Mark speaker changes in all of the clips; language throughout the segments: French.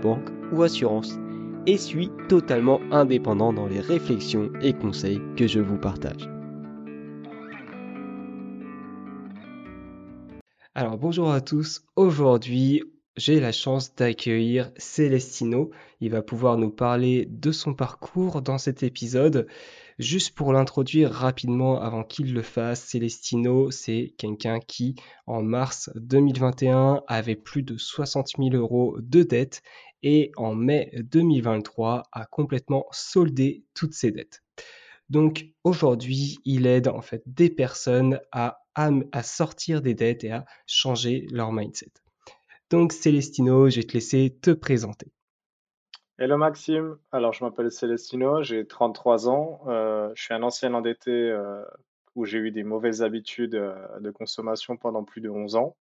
Speaker 1: banque ou assurance, et suis totalement indépendant dans les réflexions et conseils que je vous partage. Alors bonjour à tous, aujourd'hui j'ai la chance d'accueillir Célestino. Il va pouvoir nous parler de son parcours dans cet épisode. Juste pour l'introduire rapidement avant qu'il le fasse, Celestino, c'est quelqu'un qui, en mars 2021, avait plus de 60 000 euros de dettes et en mai 2023 a complètement soldé toutes ses dettes. Donc aujourd'hui, il aide en fait des personnes à, sortir des dettes et à changer leur mindset. Donc Célestino, je vais te laisser te présenter.
Speaker 2: Hello Maxime, alors je m'appelle Celestino, j'ai 33 ans, euh, je suis un ancien endetté euh, où j'ai eu des mauvaises habitudes euh, de consommation pendant plus de 11 ans.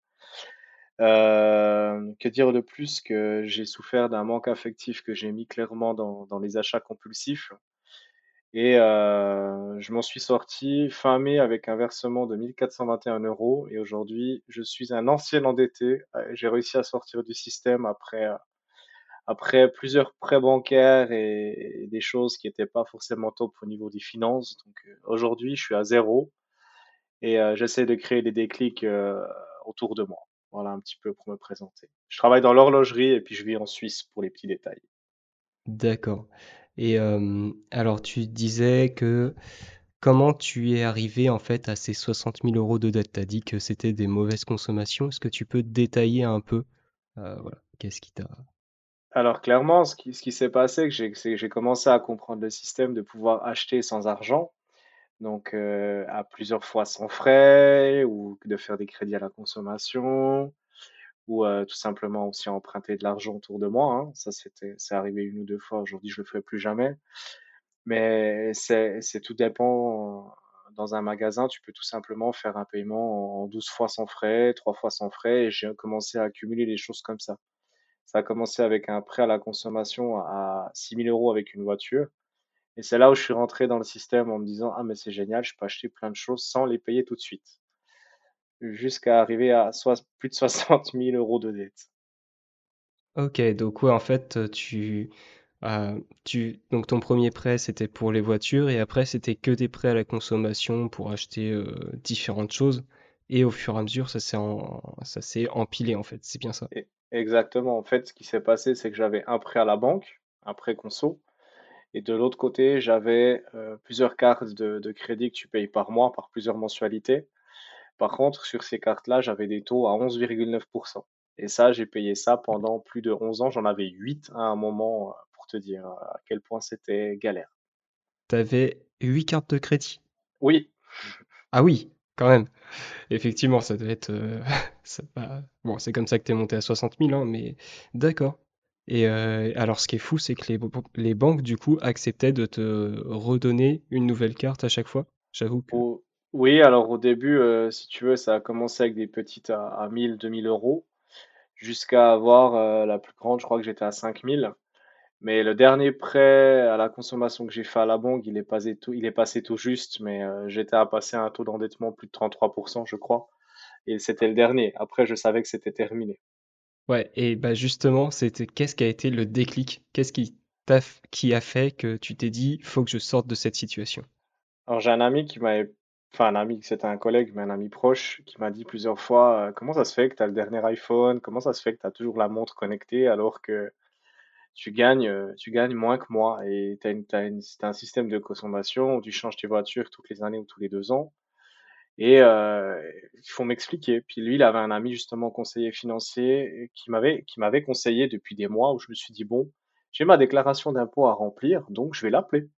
Speaker 2: Que dire de plus que j'ai souffert d'un manque affectif que j'ai mis clairement dans, dans les achats compulsifs. Et je m'en suis sorti fin mai avec un versement de 1421 euros. Et aujourd'hui, je suis un ancien endetté. J'ai réussi à sortir du système après après plusieurs prêts bancaires et, des choses qui n'étaient pas forcément top au niveau des finances. Donc euh, aujourd'hui, je suis à zéro et euh, j'essaie de créer des déclics euh, autour de moi. Voilà un petit peu pour me présenter. Je travaille dans l'horlogerie et puis je vis en Suisse pour les petits détails.
Speaker 1: D'accord. Et alors tu disais que comment tu es arrivé en fait à ces 60 000 euros de dette? Tu as dit que c'était des mauvaises consommations. Est-ce que tu peux détailler un peu voilà, qu'est-ce qui t'a
Speaker 2: alors clairement, ce qui, ce qui s'est passé, c'est que j'ai commencé à comprendre le système de pouvoir acheter sans argent, donc euh, à plusieurs fois sans frais, ou de faire des crédits à la consommation, ou euh, tout simplement aussi emprunter de l'argent autour de moi. hein. Ça, c'était, c'est arrivé une ou deux fois. Aujourd'hui, je le ferai plus jamais. Mais c'est, c'est tout dépend. Dans un magasin, tu peux tout simplement faire un paiement en 12 fois sans frais, 3 fois sans frais, et j'ai commencé à accumuler les choses comme ça. Ça a commencé avec un prêt à la consommation à 6 000 euros avec une voiture. Et c'est là où je suis rentré dans le système en me disant, ah, mais c'est génial, je peux acheter plein de choses sans les payer tout de suite. Jusqu'à arriver à plus de 60 000 euros de dette.
Speaker 1: Ok, donc ouais, en fait, tu, euh, tu, donc ton premier prêt, c'était pour les voitures, et après, c'était que des prêts à la consommation pour acheter euh, différentes choses. Et au fur et à mesure, ça s'est ça s'est empilé, en fait. C'est bien ça.
Speaker 2: Exactement. En fait, ce qui s'est passé, c'est que j'avais un prêt à la banque, un prêt conso, et de l'autre côté, j'avais euh, plusieurs cartes de, crédit que tu payes par mois, par plusieurs mensualités. Par contre, sur ces cartes-là, j'avais des taux à 11,9%. Et ça, j'ai payé ça pendant plus de 11 ans. J'en avais 8 à un moment, euh, pour te dire euh, à quel point c'était galère.
Speaker 1: Tu avais 8 cartes de crédit?
Speaker 2: Oui.
Speaker 1: Ah oui, quand même. Effectivement, ça doit être. Euh, bon, c'est comme ça que tu es monté à 60 000, hein, mais d'accord. Et euh, alors, ce qui est fou, c'est que les, banques, du coup, acceptaient de te redonner une nouvelle carte à chaque fois. J'avoue
Speaker 2: oui, alors au début, euh, si tu veux, ça a commencé avec des petites à, à 1000, 2000 euros, jusqu'à avoir la plus grande, je crois que j'étais à 5000. Mais le dernier prêt à la consommation que j'ai fait à la banque, il est passé tout, il est passé tout juste, mais euh, j'étais à passer un taux d'endettement plus de 33%, je crois. Et c'était le dernier. Après, je savais que c'était terminé.
Speaker 1: Ouais, et bah justement, c'était qu'est-ce qui a été le déclic? Qu'est-ce qui t'a, qui a fait que tu t'es dit, faut que je sorte de cette situation?
Speaker 2: Alors, j'ai un ami qui m'avait, enfin, un ami, c'était un collègue, mais un ami proche, qui m'a dit plusieurs fois, euh, comment ça se fait que tu as le dernier iPhone? Comment ça se fait que tu as toujours la montre connectée alors que tu gagnes, euh, tu gagnes moins que moi et tu as, un système de consommation où tu changes tes voitures toutes les années ou tous les deux ans. Et euh, il faut m'expliquer. Puis lui, il avait un ami justement conseiller financier qui m'avait qui m'avait conseillé depuis des mois où je me suis dit bon, j'ai ma déclaration d'impôt à remplir, donc je vais l'appeler.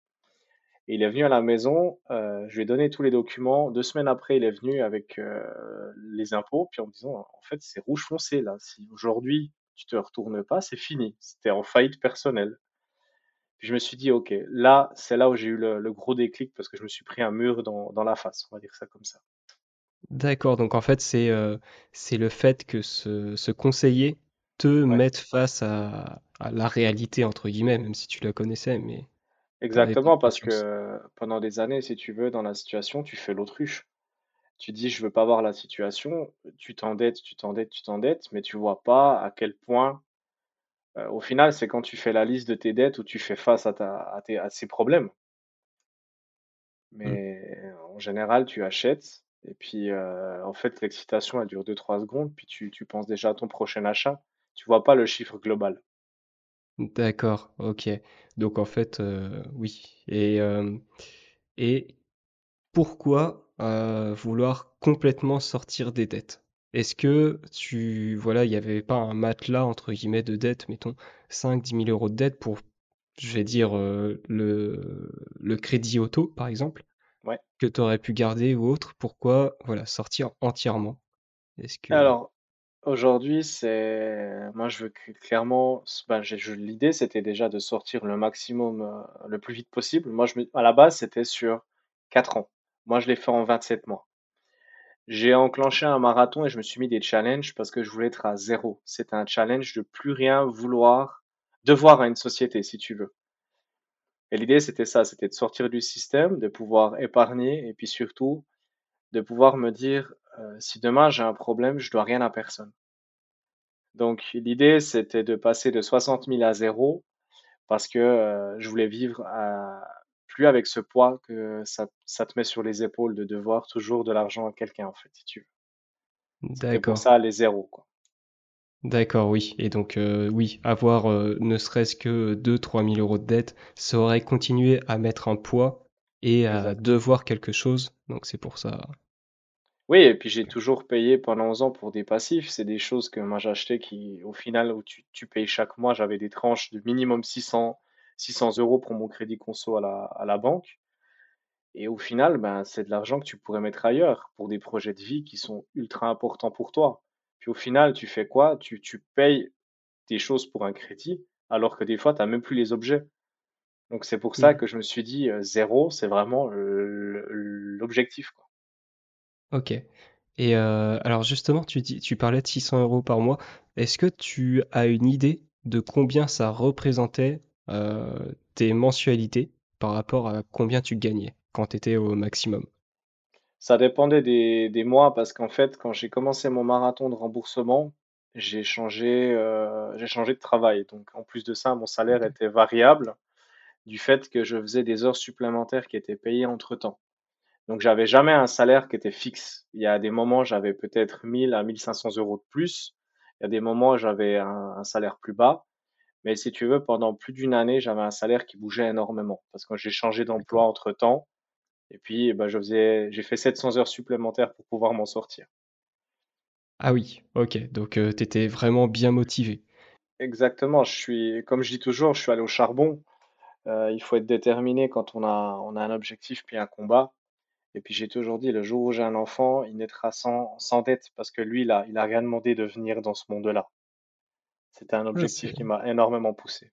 Speaker 2: Et il est venu à la maison, euh, je lui ai donné tous les documents. Deux semaines après, il est venu avec euh, les impôts, puis en me disant en fait c'est rouge foncé là. Si aujourd'hui tu te retournes pas, c'est fini. C'était en faillite personnelle. Puis je me suis dit, ok, là, c'est là où j'ai eu le, gros déclic parce que je me suis pris un mur dans, dans la face, on va dire ça comme ça.
Speaker 1: D'accord, donc en fait, c'est euh, le fait que ce, ce conseiller te
Speaker 2: Ouais.
Speaker 1: mette face à, à la réalité, entre guillemets, même si tu la connaissais, mais
Speaker 2: Exactement, parce que pendant des années, si tu veux, dans la situation, tu fais l'autruche. Tu dis, je veux pas voir la situation, tu t'endettes, tu t'endettes, tu t'endettes, mais tu vois pas à quel point, euh, au final, c'est quand tu fais la liste de tes dettes où tu fais face à, ta, à, tes- à ces problèmes.
Speaker 1: Mm.
Speaker 2: Mais euh, en général, tu achètes, et puis euh, en fait, l'excitation, elle dure deux trois secondes, puis tu, tu penses déjà à ton prochain achat. Tu vois pas le chiffre global.
Speaker 1: D'accord, ok. Donc en fait, euh, oui. Et, et pourquoi vouloir complètement sortir des dettes? Est-ce que tu, voilà, il n'y avait pas un matelas, entre guillemets, de dettes, mettons cinq dix mille euros de dettes pour, je vais dire, euh, le, le crédit auto, par exemple,
Speaker 2: Ouais.
Speaker 1: que tu aurais pu garder ou autre? Pourquoi, voilà, sortir entièrement? Est-ce que...
Speaker 2: Alors, aujourd'hui, c'est, moi, je veux que- clairement, ben, l'idée, c'était déjà de sortir le maximum, euh, le plus vite possible. Moi, je me, à la base, c'était sur 4 ans. Moi, je l'ai fait en 27 mois. J'ai enclenché un marathon et je me suis mis des challenges parce que je voulais être à zéro. C'était un challenge de plus rien vouloir, devoir à une société, si tu veux. Et l'idée, c'était ça, c'était de sortir du système, de pouvoir épargner et puis surtout de pouvoir me dire, euh, si demain j'ai un problème, je dois rien à personne. Donc l'idée, c'était de passer de 60 000 à zéro parce que euh, je voulais vivre à, plus avec ce poids que ça, ça te met sur les épaules de devoir toujours de l'argent à quelqu'un, en fait, si tu veux. Pour
Speaker 1: D'accord.
Speaker 2: ça les zéros, quoi.
Speaker 1: D'accord, oui. Et donc, euh, oui, avoir euh, ne serait-ce que deux trois mille euros de dette, ça aurait continué à mettre un poids et à devoir quelque chose. Donc, c'est pour ça.
Speaker 2: Oui, et puis j'ai toujours payé pendant 11 ans pour des passifs. C'est des choses que moi j'achetais qui, au final, où tu, tu payes chaque mois, j'avais des tranches de minimum 600, 600 euros pour mon crédit conso à la, à la banque. Et au final, ben, c'est de l'argent que tu pourrais mettre ailleurs pour des projets de vie qui sont ultra importants pour toi. Puis au final, tu fais quoi? Tu, tu payes des choses pour un crédit, alors que des fois, tu n'as même plus les objets. Donc c'est pour ça
Speaker 1: Mm.
Speaker 2: que je me suis dit, euh, zéro, c'est vraiment l'objectif.
Speaker 1: Ok. Et euh, alors, justement, tu dis, tu parlais de 600 euros par mois. Est-ce que tu as une idée de combien ça représentait tes mensualités par rapport à combien tu gagnais quand tu étais au maximum?
Speaker 2: Ça dépendait des, des mois parce qu'en fait, quand j'ai commencé mon marathon de remboursement, j'ai changé, euh, j'ai changé de travail. Donc en plus de ça, mon salaire
Speaker 1: Ok.
Speaker 2: était variable du fait que je faisais des heures supplémentaires qui étaient payées entre-temps. Donc j'avais jamais un salaire qui était fixe. Il y a des moments, j'avais peut-être 1000 à 1500 euros de plus. Il y a des moments, j'avais un, un salaire plus bas. Mais si tu veux, pendant plus d'une année, j'avais un salaire qui bougeait énormément parce que j'ai changé d'emploi
Speaker 1: D'accord.
Speaker 2: entre-temps. Et puis, ben, je faisais, j'ai fait 700 heures supplémentaires pour pouvoir m'en sortir.
Speaker 1: Ah oui, ok. Donc, tu étais vraiment bien motivé.
Speaker 2: Exactement. Je suis, comme je dis toujours, je suis allé au charbon. Euh, il faut être déterminé quand on a, on a un objectif puis un combat. Et puis j'ai toujours dit, le jour où j'ai un enfant, il naîtra sans, sans dette parce que lui, là, il a rien demandé de venir dans ce monde-là. C'était un objectif qui m'a énormément poussé.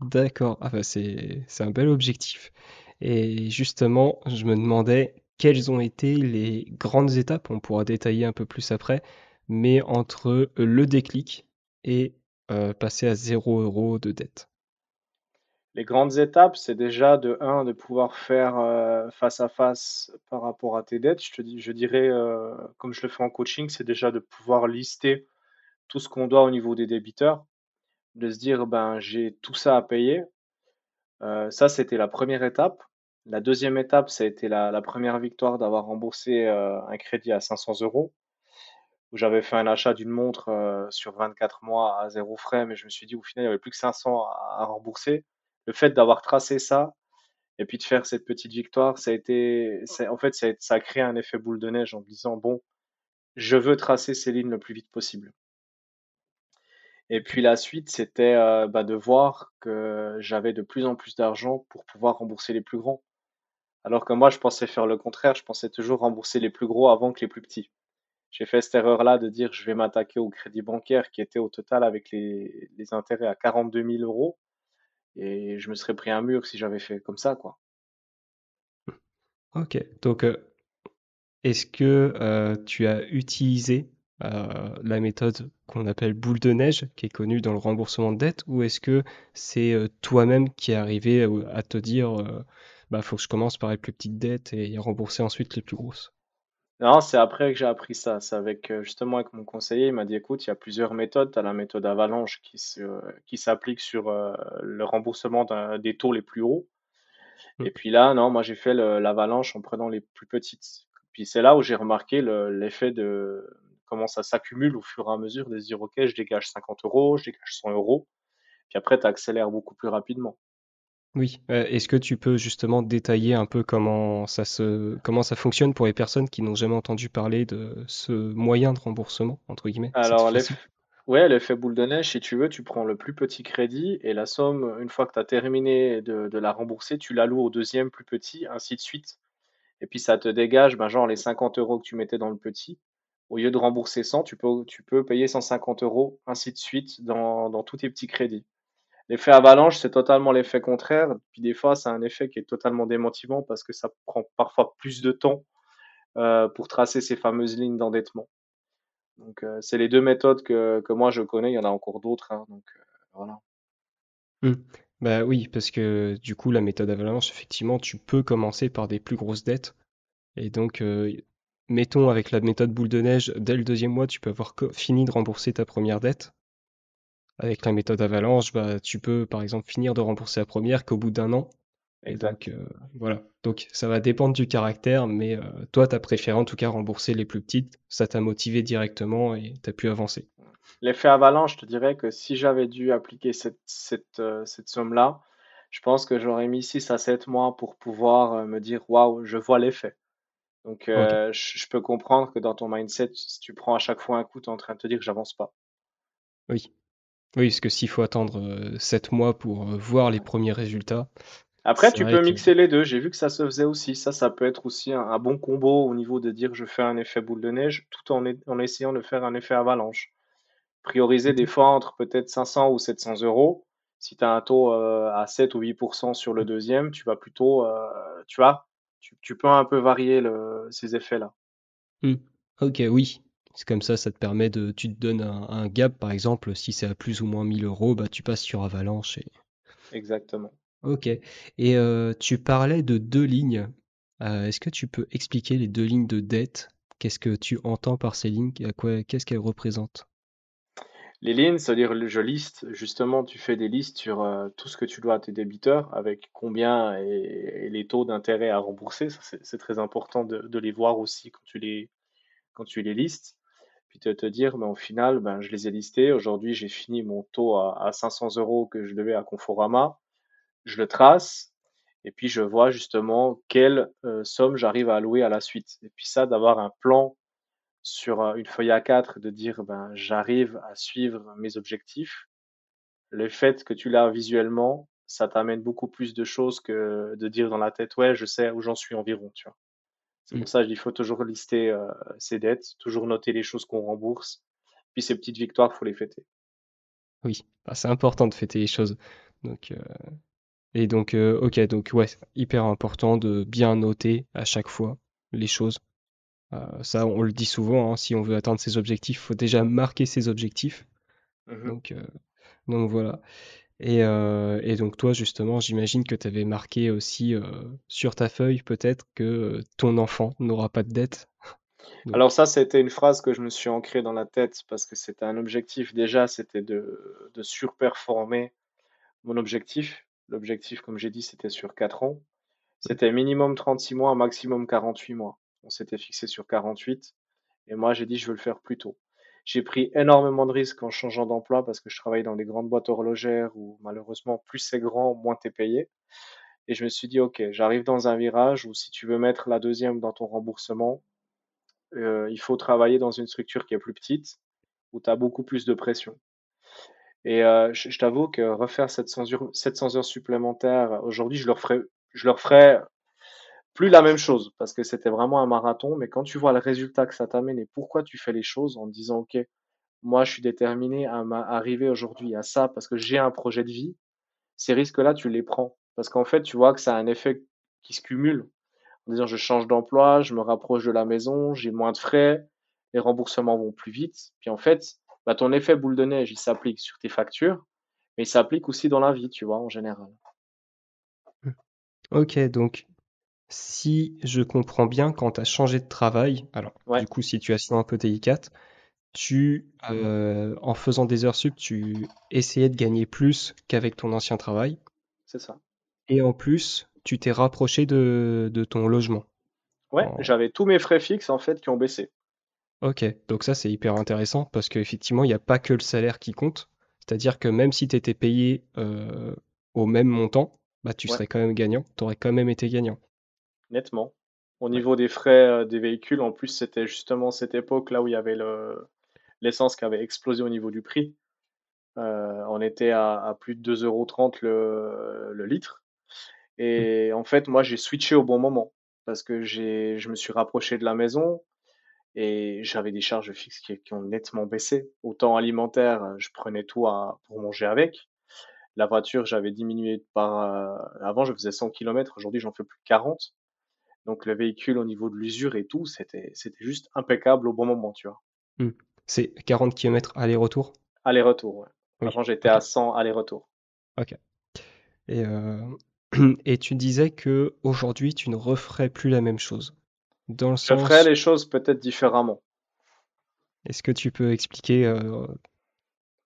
Speaker 1: D'accord. Ah bah c'est un bel objectif. Et justement, je me demandais quelles ont été les grandes étapes, on pourra détailler un peu plus après, mais entre le déclic et euh, passer à zéro euro de dette.
Speaker 2: Les grandes étapes, c'est déjà de un, de pouvoir faire euh, face à face par rapport à tes dettes. Je te dis, je dirais, euh, comme je le fais en coaching, c'est déjà de pouvoir lister tout ce qu'on doit au niveau des débiteurs, de se dire, ben, j'ai tout ça à payer. Euh, ça, c'était la première étape. La deuxième étape, ça a été la, première victoire d'avoir remboursé euh, un crédit à 500 euros, où j'avais fait un achat d'une montre euh, sur 24 mois à zéro frais, mais je me suis dit, au final, il n'y avait plus que 500 à, à rembourser. Le fait d'avoir tracé ça, et puis de faire cette petite victoire, ça a été, en fait, ça a, ça a créé un effet boule de neige en me disant, bon, je veux tracer ces lignes le plus vite possible. Et puis la suite, c'était euh, bah, de voir que j'avais de plus en plus d'argent pour pouvoir rembourser les plus grands. Alors que moi, je pensais faire le contraire, je pensais toujours rembourser les plus gros avant que les plus petits. j'ai fait cette erreur-là de dire je vais m'attaquer au crédit bancaire qui était au total avec les, intérêts à 42 000 euros. Et je me serais pris un mur si j'avais fait comme ça, quoi.
Speaker 1: Ok, donc euh, est-ce que euh, tu as utilisé euh, la méthode qu'on appelle boule de neige, qui est connue dans le remboursement de dette, ou est-ce que c'est toi-même qui est arrivé à te dire, bah faut que je commence par les plus petites dettes et rembourser ensuite les plus grosses?
Speaker 2: Non, c'est après que j'ai appris ça. C'est avec justement avec mon conseiller, il m'a dit écoute, il y a plusieurs méthodes. Tu as la méthode Avalanche qui se, qui s'applique sur le remboursement des taux les plus hauts.
Speaker 1: Mmh.
Speaker 2: Et puis là, non, moi j'ai fait l'avalanche en prenant les plus petites. Puis c'est là où j'ai remarqué l'effet de comment ça s'accumule au fur et à mesure de se dire, OK, je dégage 50 euros, je dégage 100 euros. Puis après, tu accélères beaucoup plus rapidement.
Speaker 1: Oui, euh, est-ce que tu peux justement détailler un peu comment ça se, comment ça fonctionne pour les personnes qui n'ont jamais entendu parler de ce moyen de remboursement, entre guillemets,
Speaker 2: Alors, ouais, l'effet boule de neige, si tu veux, tu prends le plus petit crédit et la somme, une fois que tu as terminé de, de la rembourser, tu l'alloues au deuxième plus petit, ainsi de suite. Et puis ça te dégage, ben, genre les 50 euros que tu mettais dans le petit. Au lieu de rembourser 100, tu peux, payer 150 euros, ainsi de suite, dans, tous tes petits crédits. L'effet avalanche, c'est totalement l'effet contraire. Puis des fois, c'est un effet qui est totalement démotivant parce que ça prend parfois plus de temps euh, pour tracer ces fameuses lignes d'endettement. Donc, euh, c'est les deux méthodes que, moi je connais. Il y en a encore d'autres. hein. donc, euh, voilà.
Speaker 1: Hmm. Bah oui, parce que du coup, la méthode avalanche, effectivement, tu peux commencer par des plus grosses dettes. Et donc, mettons avec la méthode boule de neige, dès le deuxième mois, tu peux avoir fini de rembourser ta première dette. Avec la méthode avalanche, bah, tu peux par exemple finir de rembourser la première qu'au bout d'un an. Et donc, euh, voilà. Donc, ça va dépendre du caractère, mais euh, toi, tu as préféré en tout cas rembourser les plus petites. Ça t'a motivé directement et tu as pu avancer.
Speaker 2: L'effet avalanche, je te dirais que si j'avais dû appliquer cette, cette, euh, cette somme-là, je pense que j'aurais mis 6 à 7 mois pour pouvoir me dire, waouh, je vois l'effet. Donc, euh, je je peux comprendre que dans ton mindset, si tu prends à chaque fois un coup, tu es en train de te dire que j'avance pas.
Speaker 1: Oui. Oui, parce que s'il faut attendre euh, 7 mois pour euh, voir les premiers résultats,
Speaker 2: Après, tu peux
Speaker 1: que...
Speaker 2: mixer les deux. J'ai vu que ça se faisait aussi. Ça, ça peut être aussi un, un bon combo au niveau de dire je fais un effet boule de neige tout en, en essayant de faire un effet avalanche. Prioriser des
Speaker 1: Ok.
Speaker 2: fois entre peut-être 500 ou 700 euros. Si tu as un taux euh, à 7 ou 8% sur le deuxième, tu vas plutôt, euh, tu vois, tu, tu peux un peu varier le, ces effets-là.
Speaker 1: Hmm. Ok, oui. C'est comme ça, ça te permet de... Tu te donnes un, un gap, par exemple, si c'est à plus ou moins 1000 euros, bah, tu passes sur Avalanche et...
Speaker 2: Exactement.
Speaker 1: Ok. Et euh, tu parlais de deux lignes. Euh, est-ce que tu peux expliquer les deux lignes de dette? Qu'est-ce que tu entends par ces lignes? À quoi, qu'est-ce qu'elles représentent?
Speaker 2: Les lignes, c'est-à-dire je liste, justement, tu fais des listes sur euh, tout ce que tu dois à tes débiteurs, avec combien et, les taux d'intérêt à rembourser. C'est très important de, les voir aussi quand tu les, quand tu les listes. Puis de te dire, ben, au final, ben, je les ai listés. Aujourd'hui, j'ai fini mon taux à, à 500 euros que je devais à Conforama. Je le trace. Et puis, je vois justement quelle euh, somme j'arrive à allouer à la suite. Et puis ça, d'avoir un plan sur euh, une feuille A4, de dire, ben, j'arrive à suivre mes objectifs. Le fait que tu l'as visuellement, ça t'amène beaucoup plus de choses que de dire dans la tête, ouais, je sais où j'en suis environ, tu vois. C'est
Speaker 1: Hmm.
Speaker 2: pour ça qu'il faut toujours lister euh, ses dettes, toujours noter les choses qu'on rembourse. Puis ces petites victoires, faut les fêter.
Speaker 1: Oui, Bah, c'est important de fêter les choses. Donc, euh, et donc, euh, ok, donc ouais, hyper important de bien noter à chaque fois les choses. Euh, ça, on le dit souvent, hein, si on veut atteindre ses objectifs, il faut déjà marquer ses objectifs.
Speaker 2: Mhm.
Speaker 1: Donc, euh, donc voilà. Et, euh, et donc toi, justement, j'imagine que tu avais marqué aussi sur ta feuille peut-être que ton enfant n'aura pas de dette.
Speaker 2: Alors ça, c'était une phrase que je me suis ancrée dans la tête parce que c'était un objectif déjà, c'était de, de surperformer mon objectif. L'objectif, comme j'ai dit, c'était sur 4 ans. C'était minimum 36 mois, maximum 48 mois. On s'était fixé sur 48 et moi j'ai dit je veux le faire plus tôt. J'ai pris énormément de risques en changeant d'emploi parce que je travaille dans des grandes boîtes horlogères où malheureusement plus c'est grand, moins t'es payé. Et je me suis dit ok, j'arrive dans un virage où si tu veux mettre la deuxième dans ton remboursement, euh, il faut travailler dans une structure qui est plus petite, où tu as beaucoup plus de pression. Et euh, je, t'avoue que refaire 700 heures, 700 heures supplémentaires, aujourd'hui, je leur ferai, je leur ferai plus la même chose parce que c'était vraiment un marathon, mais quand tu vois le résultat que ça t'amène et pourquoi tu fais les choses en disant, OK, moi, je suis déterminé à arriver aujourd'hui à ça parce que j'ai un projet de vie, ces risques-là, tu les prends. Parce qu'en fait, tu vois que ça a un effet qui se cumule. En disant, je change d'emploi, je me rapproche de la maison, j'ai moins de frais, les remboursements vont plus vite. Puis en fait, bah, ton effet boule de neige, il s'applique sur tes factures, mais il s'applique aussi dans la vie, tu vois, en général.
Speaker 1: Ok, donc si je comprends bien, quand tu as changé de travail, alors du coup, situation un peu délicate, tu, euh, en faisant des heures sup, tu essayais de gagner plus qu'avec ton ancien travail.
Speaker 2: C'est ça.
Speaker 1: Et en plus, tu t'es rapproché de, ton logement.
Speaker 2: Ouais, j'avais tous mes frais fixes en fait qui ont baissé.
Speaker 1: Ok, donc ça c'est hyper intéressant parce qu'effectivement, il n'y a pas que le salaire qui compte. C'est-à-dire que même si tu étais payé euh, au même montant, bah, tu serais quand même gagnant, tu aurais quand même été gagnant.
Speaker 2: Nettement. Au niveau des frais euh, des véhicules, en plus, c'était justement cette époque là où il y avait le, l'essence qui avait explosé au niveau du prix. Euh, on était à, plus de 2,30€ le, le litre. Et en fait, moi, j'ai switché au bon moment parce que j'ai, je me suis rapproché de la maison et j'avais des charges fixes qui, ont nettement baissé. Autant alimentaire, je prenais tout pour manger avec. La voiture, j'avais diminué par. Euh, avant, je faisais 100 km, aujourd'hui, j'en fais plus de 40. Donc, le véhicule, au niveau de l'usure et tout, c'était, c'était juste impeccable au bon moment, tu vois.
Speaker 1: Mmh. C'est 40 km aller-retour?
Speaker 2: Aller-retour, ouais. Avant, j'étais à 100 aller-retour.
Speaker 1: Ok. Et, euh, et tu disais que aujourd'hui, tu ne referais plus la même chose.
Speaker 2: Dans le je ferais les choses peut-être différemment.
Speaker 1: Est-ce que tu peux expliquer euh,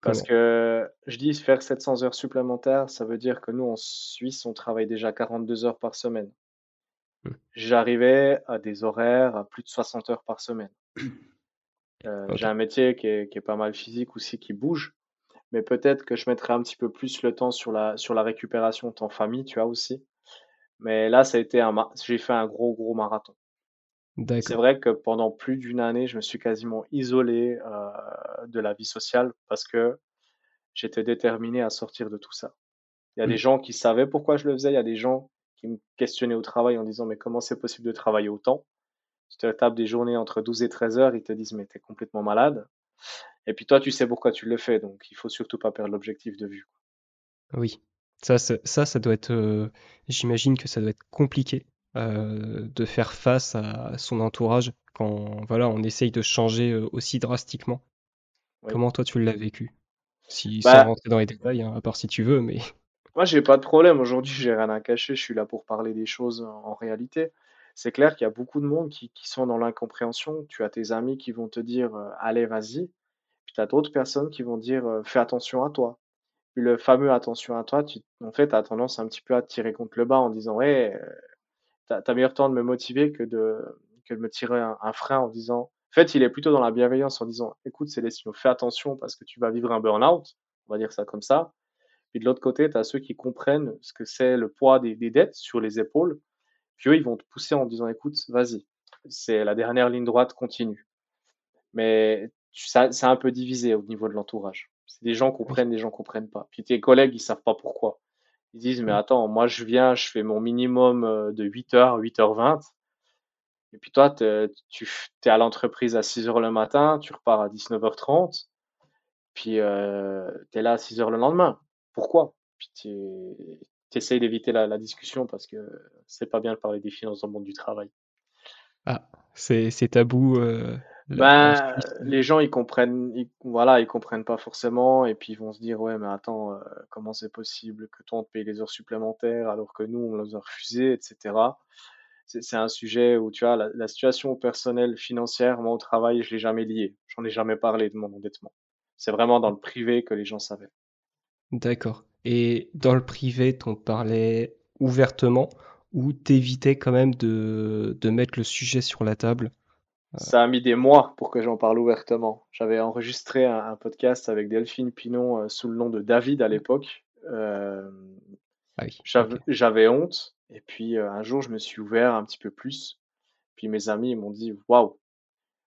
Speaker 2: Parce que je dis faire 700 heures supplémentaires, ça veut dire que nous, en Suisse, on travaille déjà 42 heures par semaine. Hmm. J'arrivais à des horaires à plus de 60 heures par semaine. Euh, j'ai un métier qui est, qui est, pas mal physique aussi, qui bouge. Mais peut-être que je mettrai un petit peu plus le temps sur la, sur la récupération temps famille, tu vois aussi. Mais là, ça a été un, j'ai fait un gros, gros marathon. C'est vrai que pendant plus d'une année, je me suis quasiment isolé euh, de la vie sociale parce que j'étais déterminé à sortir de tout ça. Il y a des mmh. gens qui savaient pourquoi je le faisais, il y a des gens qui me questionnaient au travail en disant mais comment c'est possible de travailler autant? Tu te tapes des journées entre 12 et 13 heures, ils te disent mais t'es complètement malade. Et puis toi, tu sais pourquoi tu le fais, donc il faut surtout pas perdre l'objectif de vue.
Speaker 1: Oui, ça, ça, ça doit être, euh, j'imagine que ça doit être compliqué euh, de faire face à son entourage quand voilà, on essaye de changer aussi drastiquement. Comment toi tu l'as vécu? Si, Sans bah rentrer dans les détails, hein, à part si tu veux, mais.
Speaker 2: Moi, j'ai pas de problème. Aujourd'hui, j'ai rien à cacher. Je suis là pour parler des choses en réalité c'est clair qu'il y a beaucoup de monde qui, sont dans l'incompréhension. Tu as tes amis qui vont te dire euh, allez, vas-y. Puis tu as d'autres personnes qui vont dire euh, fais attention à toi. Puis le fameux attention à toi, tu, en fait, tu tendance un petit peu à tirer contre le bas en disant ouais, euh, tu as, meilleur temps de me motiver que de, que de me tirer un, frein en disant. En fait, il est plutôt dans la bienveillance en disant écoute, Célestino, fais attention parce que tu vas vivre un burn-out. On va dire ça comme ça. Puis de l'autre côté, tu as ceux qui comprennent ce que c'est le poids des dettes sur les épaules puis eux, ils vont te pousser en disant, écoute, vas-y, c'est la dernière ligne droite, continue. Mais c'est un peu divisé au niveau de l'entourage. C'est des gens comprennent, des gens comprennent pas. Puis tes collègues, ils savent pas pourquoi. Ils disent, mais attends, moi je viens, je fais mon minimum euh, de 8h, 8h20. Et puis toi, tu es à l'entreprise à 6h le matin, tu repars à 19h30. Puis euh, tu es là à 6h le lendemain. Pourquoi? Puis essaye d'éviter la, discussion parce que c'est pas bien de parler des finances dans le monde du travail.
Speaker 1: Ah, c'est tabou. Euh,
Speaker 2: ben, les gens ils comprennent, voilà, ils comprennent pas forcément et puis ils vont se dire ouais mais attends euh, comment c'est possible que toi on te paye les heures supplémentaires alors que nous on les a refusées etc. C'est un sujet où tu vois la, la, situation personnelle financière moi au travail je l'ai jamais lié, j'en ai jamais parlé de mon endettement. C'est vraiment dans le privé que les gens savaient.
Speaker 1: D'accord. Et dans le privé, t'en parlais ouvertement ou t'évitais quand même de, de mettre le sujet sur la table?
Speaker 2: Euh. Ça a mis des mois pour que j'en parle ouvertement. J'avais enregistré un, podcast avec Delphine Pinon euh, sous le nom de David à l'époque. Euh, ah j'avais honte. Et puis un jour, je me suis ouvert un petit peu plus. Puis mes amis m'ont dit Waouh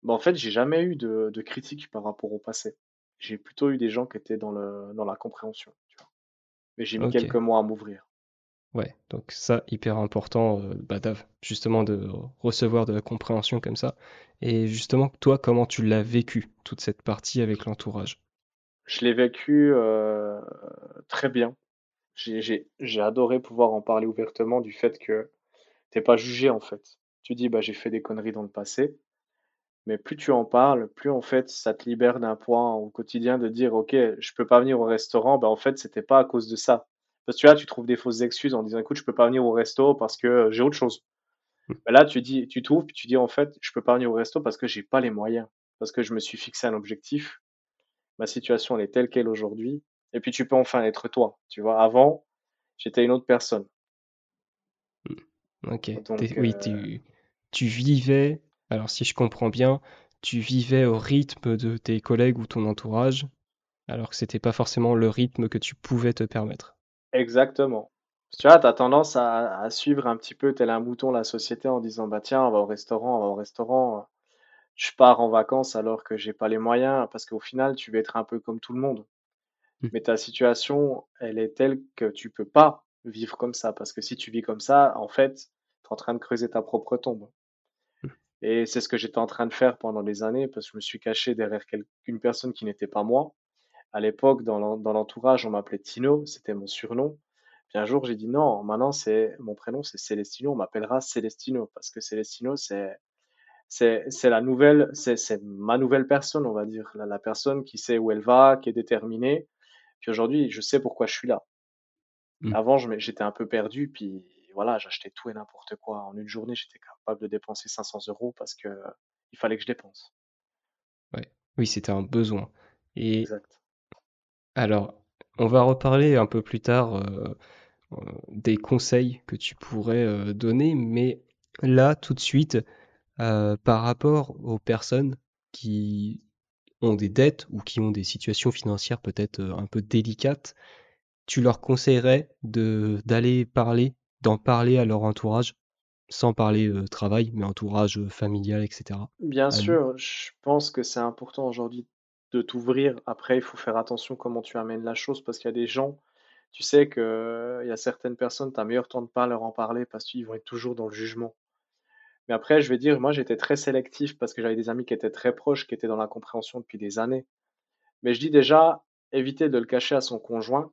Speaker 2: En fait, j'ai jamais eu de, de critiques par rapport au passé. J'ai plutôt eu des gens qui étaient dans, le, dans la compréhension. Tu vois mais j'ai mis quelques mois à m'ouvrir.
Speaker 1: Ouais, donc ça, hyper important, euh, bah, justement de recevoir de la compréhension comme ça. Et justement, toi, comment tu l'as vécu, toute cette partie avec l'entourage?
Speaker 2: Je l'ai vécu euh, très bien. J'ai adoré pouvoir en parler ouvertement du fait que t'es pas jugé en fait. Tu dis, bah, j'ai fait des conneries dans le passé, mais plus tu en parles, plus en fait ça te libère d'un poids au quotidien de dire, ok, je peux pas venir au restaurant, bah en fait c'était pas à cause de ça. Parce que tu vois, tu trouves des fausses excuses en disant, écoute, je peux pas venir au resto parce que euh, j'ai autre chose.
Speaker 1: Hmm.
Speaker 2: Mais là, tu dis, tu t'ouvres, puis tu dis, en fait, je peux pas venir au resto parce que j'ai pas les moyens, parce que je me suis fixé un objectif ma situation elle est telle qu'elle aujourd'hui, et puis tu peux enfin être toi. Tu vois, avant, j'étais une autre personne.
Speaker 1: Hmm. Ok,
Speaker 2: Donc,
Speaker 1: oui,
Speaker 2: euh,
Speaker 1: tu, tu vivais, alors si je comprends bien, tu vivais au rythme de tes collègues ou ton entourage, alors que c'était pas forcément le rythme que tu pouvais te permettre.
Speaker 2: exactement. Tu vois, tu as tendance à, à suivre un petit peu tel un mouton la société en disant, bah tiens, on va au restaurant, on va au restaurant. Je pars en vacances alors que j'ai pas les moyens, parce qu'au final, tu veux être un peu comme tout le monde.
Speaker 1: Hmm.
Speaker 2: Mais ta situation, elle est telle que tu peux pas vivre comme ça, parce que si tu vis comme ça, en fait, tu es en train de creuser ta propre tombe. Et c'est ce que j'étais en train de faire pendant des années, parce que je me suis caché derrière une personne qui n'était pas moi. À l'époque, dans l'en- dans l'entourage, on m'appelait Tino, c'était mon surnom. Puis un jour, j'ai dit non, maintenant, c'est mon prénom, c'est Célestino, on m'appellera Célestino, parce que Célestino, c'est c'est c'est la nouvelle, c'est c'est ma nouvelle personne, on va dire, la, la personne qui sait où elle va, qui est déterminée. Puis aujourd'hui, je sais pourquoi je suis là.
Speaker 1: Hmm.
Speaker 2: Avant, j'étais un peu perdu, puis voilà, j'achetais tout et n'importe quoi. En une journée, j'étais capable de dépenser 500 euros parce que il fallait que je dépense.
Speaker 1: Ouais. Oui, c'était un besoin. Et
Speaker 2: Exact.
Speaker 1: alors, on va reparler un peu plus tard euh, des conseils que tu pourrais euh, donner, mais là, tout de suite, par rapport aux personnes qui ont des dettes ou qui ont des situations financières peut-être un peu délicates, tu leur conseillerais de d'aller parler, d'en parler à leur entourage, sans parler euh, travail, mais entourage euh, familial, etc.
Speaker 2: Bien sûr, je pense que c'est important aujourd'hui de t'ouvrir. Après, il faut faire attention comment tu amènes la chose parce qu'il y a des gens, tu sais que il y a certaines personnes, tu as meilleur temps de pas leur en parler parce qu'ils vont être toujours dans le jugement. Mais après, je vais dire, moi, j'étais très sélectif parce que j'avais des amis qui étaient très proches, qui étaient dans la compréhension depuis des années. Mais je dis déjà, éviter de le cacher à son conjoint.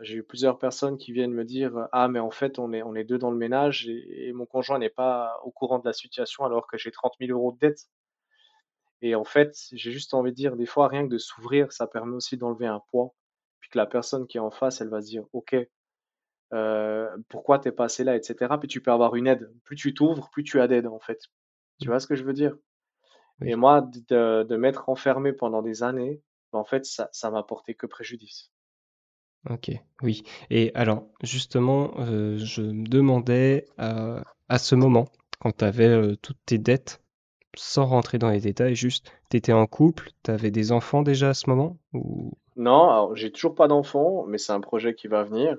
Speaker 2: J'ai eu plusieurs personnes qui viennent me dire, ah, mais en fait, on est, on est deux dans le ménage et, et mon conjoint n'est pas au courant de la situation alors que j'ai 30 000 euros de dette. Et en fait, j'ai juste envie de dire, des fois, rien que de s'ouvrir, ça permet aussi d'enlever un poids. Puis que la personne qui est en face, elle va se dire, OK, euh, pourquoi t'es passé là, etc. Puis tu peux avoir une aide. Plus tu t'ouvres, plus tu as d'aide, en fait. Tu vois ce que je veux dire? Et moi, de, de m'être enfermé pendant des années, ben, en fait, ça, ça m'a porté que préjudice.
Speaker 1: Ok, oui. Et alors, justement, euh, je me demandais à, à ce moment, quand tu avais toutes tes dettes, sans rentrer dans les détails, juste, tu étais en couple, tu avais des enfants déjà à ce moment? Ou...
Speaker 2: Non, alors j'ai toujours pas d'enfant, mais c'est un projet qui va venir.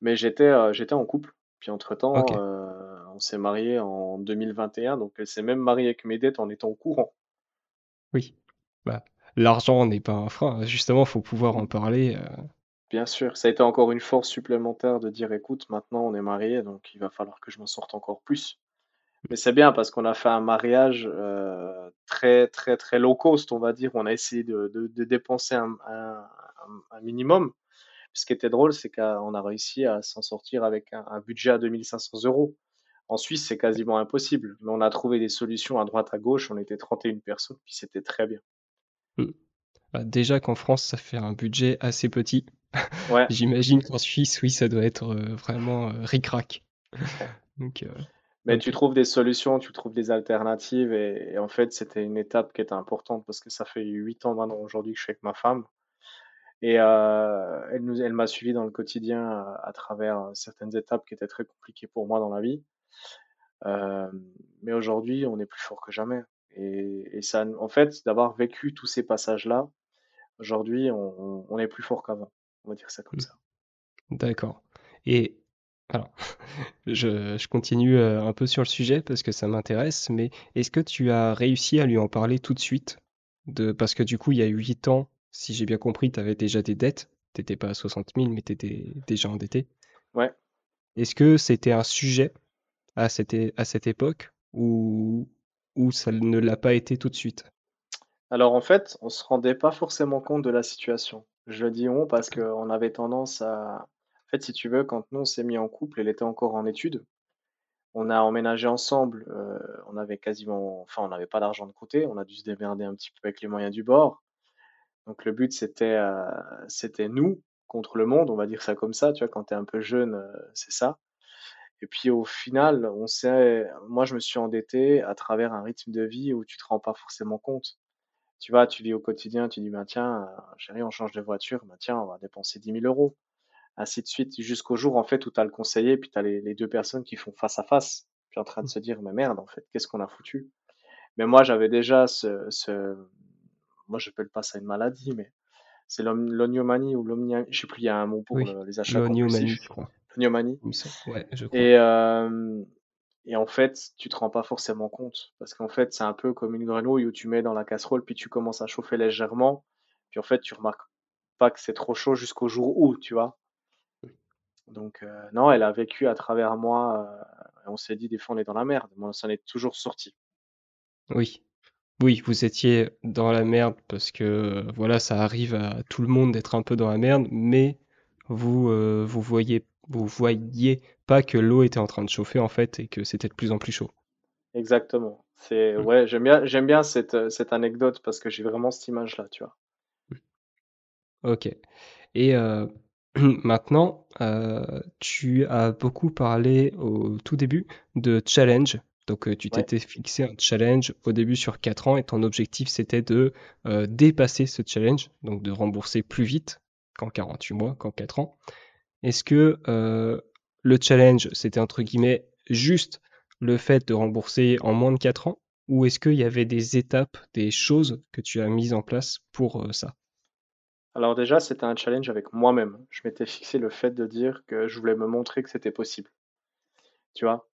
Speaker 2: Mais j'étais euh, j'étais en couple. Puis entre-temps, euh, on s'est marié en 2021, donc elle s'est même mariée avec mes dettes en étant au courant.
Speaker 1: oui. Bah, l'argent n'est pas un frein, justement, faut pouvoir en parler.
Speaker 2: Bien sûr, ça a été encore une force supplémentaire de dire, écoute, maintenant on est mariés, donc il va falloir que je m'en sorte encore plus. Mais c'est bien parce qu'on a fait un mariage euh, très très très low cost, on va dire. On a essayé de, dépenser un, minimum. Ce qui était drôle, c'est qu'on a réussi à s'en sortir avec un, un budget à 2500 euros. En Suisse, c'est quasiment impossible. Mais on a trouvé des solutions à droite à gauche. On était 31 personnes, puis c'était très bien.
Speaker 1: hmm. Bah, déjà qu'en France, ça fait un budget assez petit.
Speaker 2: Ouais,
Speaker 1: J'imagine qu'en Suisse, oui, ça doit être euh, vraiment euh, ric-rac. Donc, euh,
Speaker 2: mais tu trouves des solutions, tu trouves des alternatives. Et, et en fait, c'était une étape qui était importante parce que ça fait 8 ans maintenant aujourd'hui que je suis avec ma femme. Et euh, elle nous, elle m'a suivi dans le quotidien à, à travers certaines étapes qui étaient très compliquées pour moi dans la vie. Euh, mais aujourd'hui, on est plus fort que jamais. Et, et ça, en fait, d'avoir vécu tous ces passages-là, aujourd'hui, on est plus fort qu'avant. On va dire ça comme
Speaker 1: Hmm.
Speaker 2: ça.
Speaker 1: D'accord. Et alors, je, je continue euh, un peu sur le sujet parce que ça m'intéresse, mais est-ce que tu as réussi à lui en parler tout de suite? De, parce que du coup, il y a 8 ans, si j'ai bien compris, tu avais déjà des dettes. T'étais pas à 60 000, mais tu étais déjà endetté.
Speaker 2: Ouais.
Speaker 1: Est-ce que c'était un sujet à cette, à cette époque ou, ou ça ne l'a pas été tout de suite?
Speaker 2: Alors en fait, on se rendait pas forcément compte de la situation. Je dis on parce qu'on avait tendance à... En fait, si tu veux, quand nous on s'est mis en couple, elle était encore en études. On a emménagé ensemble, euh, on avait quasiment, enfin on n'avait pas d'argent de côté, on a dû se démerder un petit peu avec les moyens du bord. Donc le but c'était euh, c'était nous contre le monde, on va dire ça comme ça, tu vois, quand tu es un peu jeune, euh, c'est ça. Et puis au final, on s'est, moi je me suis endetté à travers un rythme de vie où tu te rends pas forcément compte. Tu vois, tu vis au quotidien, tu dis, bah, tiens, chérie, on change de voiture, bah, tiens, on va dépenser 10 000 euros. Ainsi de suite, jusqu'au jour en fait où tu as le conseiller, puis tu as les, les deux personnes qui font face à face, puis en train de se dire, mais merde, en fait, qu'est-ce qu'on a foutu? Mais moi, j'avais déjà ce, ce, moi, je peux pas ça une maladie, mais c'est l'oniomanie ou l'omnia, je sais plus, il y a un mot pour
Speaker 1: Oui,
Speaker 2: le- les achats compulsifs.
Speaker 1: je crois. Semble. Ouais, je crois.
Speaker 2: Et, euh, et en fait, tu te rends pas forcément compte. Parce qu'en fait, c'est un peu comme une grenouille où tu mets dans la casserole, puis tu commences à chauffer légèrement. Puis en fait, tu remarques pas que c'est trop chaud jusqu'au jour où, tu vois. Donc, euh, non, elle a vécu à travers moi. euh, on s'est dit, des fois, on est dans la merde. Moi, on s'en est toujours sorti.
Speaker 1: Oui. Oui, vous étiez dans la merde parce que voilà, ça arrive à tout le monde d'être un peu dans la merde, mais vous euh, vous voyez vous voyiez pas que l'eau était en train de chauffer en fait et que c'était de plus en plus chaud.
Speaker 2: Exactement. C'est,
Speaker 1: Mm.
Speaker 2: ouais, j'aime bien, j'aime bien cette, cette anecdote parce que j'ai vraiment cette image-là, tu vois.
Speaker 1: Ok. Et euh, maintenant, euh, tu as beaucoup parlé au tout début de challenge. Donc, euh, tu
Speaker 2: Ouais,
Speaker 1: t'étais fixé un challenge au début sur 4 ans et ton objectif c'était de euh, dépasser ce challenge, donc de rembourser plus vite qu'en 48 mois, qu'en 4 ans. Est-ce que euh, le challenge c'était entre guillemets juste le fait de rembourser en moins de 4 ans? Ou est-ce qu'il y avait des étapes, des choses que tu as mises en place pour euh, ça?
Speaker 2: Alors déjà, c'était un challenge avec moi-même. Je m'étais fixé le fait de dire que je voulais me montrer que c'était possible. Tu vois,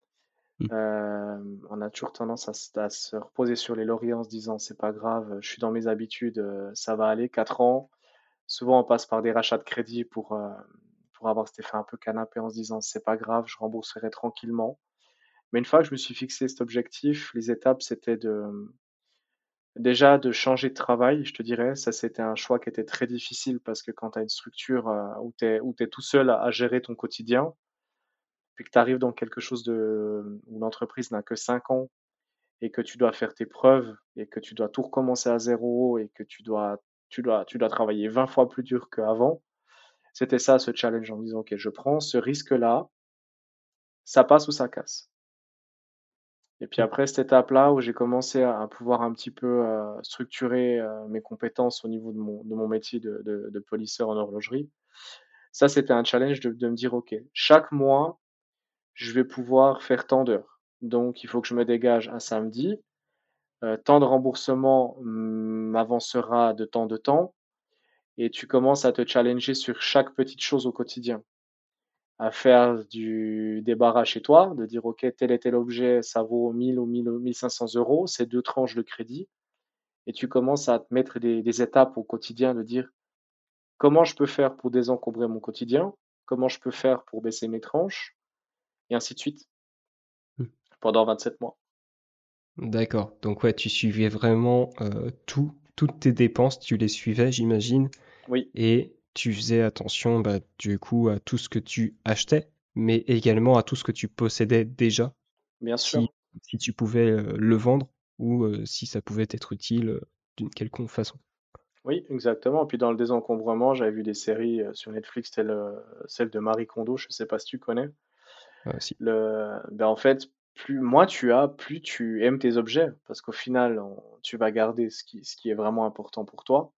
Speaker 1: Mm.
Speaker 2: Euh, on a toujours tendance à, se à se reposer sur les lauriers en se disant c'est pas grave, je suis dans mes habitudes, ça va aller. Quatre ans, souvent on passe par des rachats de crédit pour, euh, pour avoir cet effet un peu canapé en se disant c'est pas grave, je rembourserai tranquillement. Mais une fois que je me suis fixé cet objectif, les étapes c'était de déjà de changer de travail, je te dirais. Ça, c'était un choix qui était très difficile parce que quand tu as une structure euh, où tu es, tu tout seul à, à gérer ton quotidien, puis que tu arrives dans quelque chose de, où l'entreprise n'a que 5 ans et que tu dois faire tes preuves et que tu dois tout recommencer à zéro et que tu dois, tu dois, tu dois travailler 20 fois plus dur qu'avant. C'était ça ce challenge en me disant, OK, je prends ce risque-là, ça passe ou ça casse. Et puis après cette étape-là où j'ai commencé à, pouvoir un petit peu euh, structurer euh, mes compétences au niveau de mon, de mon métier de, de, de polisseur en horlogerie, ça c'était un challenge de, de me dire, OK, chaque mois, je vais pouvoir faire tant d'heures. Donc il faut que je me dégage un samedi, euh, tant de remboursement m'avancera de temps de temps, et tu commences à te challenger sur chaque petite chose au quotidien, à faire du débarras chez toi, de dire ok tel et tel objet ça vaut 1000 ou 1000 ou 1500 euros, c'est deux tranches de crédit, et tu commences à te mettre des, des étapes au quotidien de dire comment je peux faire pour désencombrer mon quotidien, comment je peux faire pour baisser mes tranches, et ainsi de suite,
Speaker 1: Mm.
Speaker 2: pendant 27 mois.
Speaker 1: D'accord. Donc ouais, tu suivais vraiment euh, tout, toutes tes dépenses, tu les suivais, j'imagine,
Speaker 2: Oui,
Speaker 1: et tu faisais attention, bah, du coup, à tout ce que tu achetais, mais également à tout ce que tu possédais déjà,
Speaker 2: bien sûr.
Speaker 1: si tu pouvais euh, le vendre ou euh, si ça pouvait être utile euh, d'une quelconque façon.
Speaker 2: Oui, exactement. Puis dans le désencombrement, j'avais vu des séries sur Netflix, telle celle de Marie Kondo, je ne sais pas si tu connais.
Speaker 1: Euh, si.
Speaker 2: Le, ben en fait, plus moins tu as, plus tu aimes tes objets, parce qu'au final, on- tu vas garder ce qui, ce qui est vraiment important pour toi.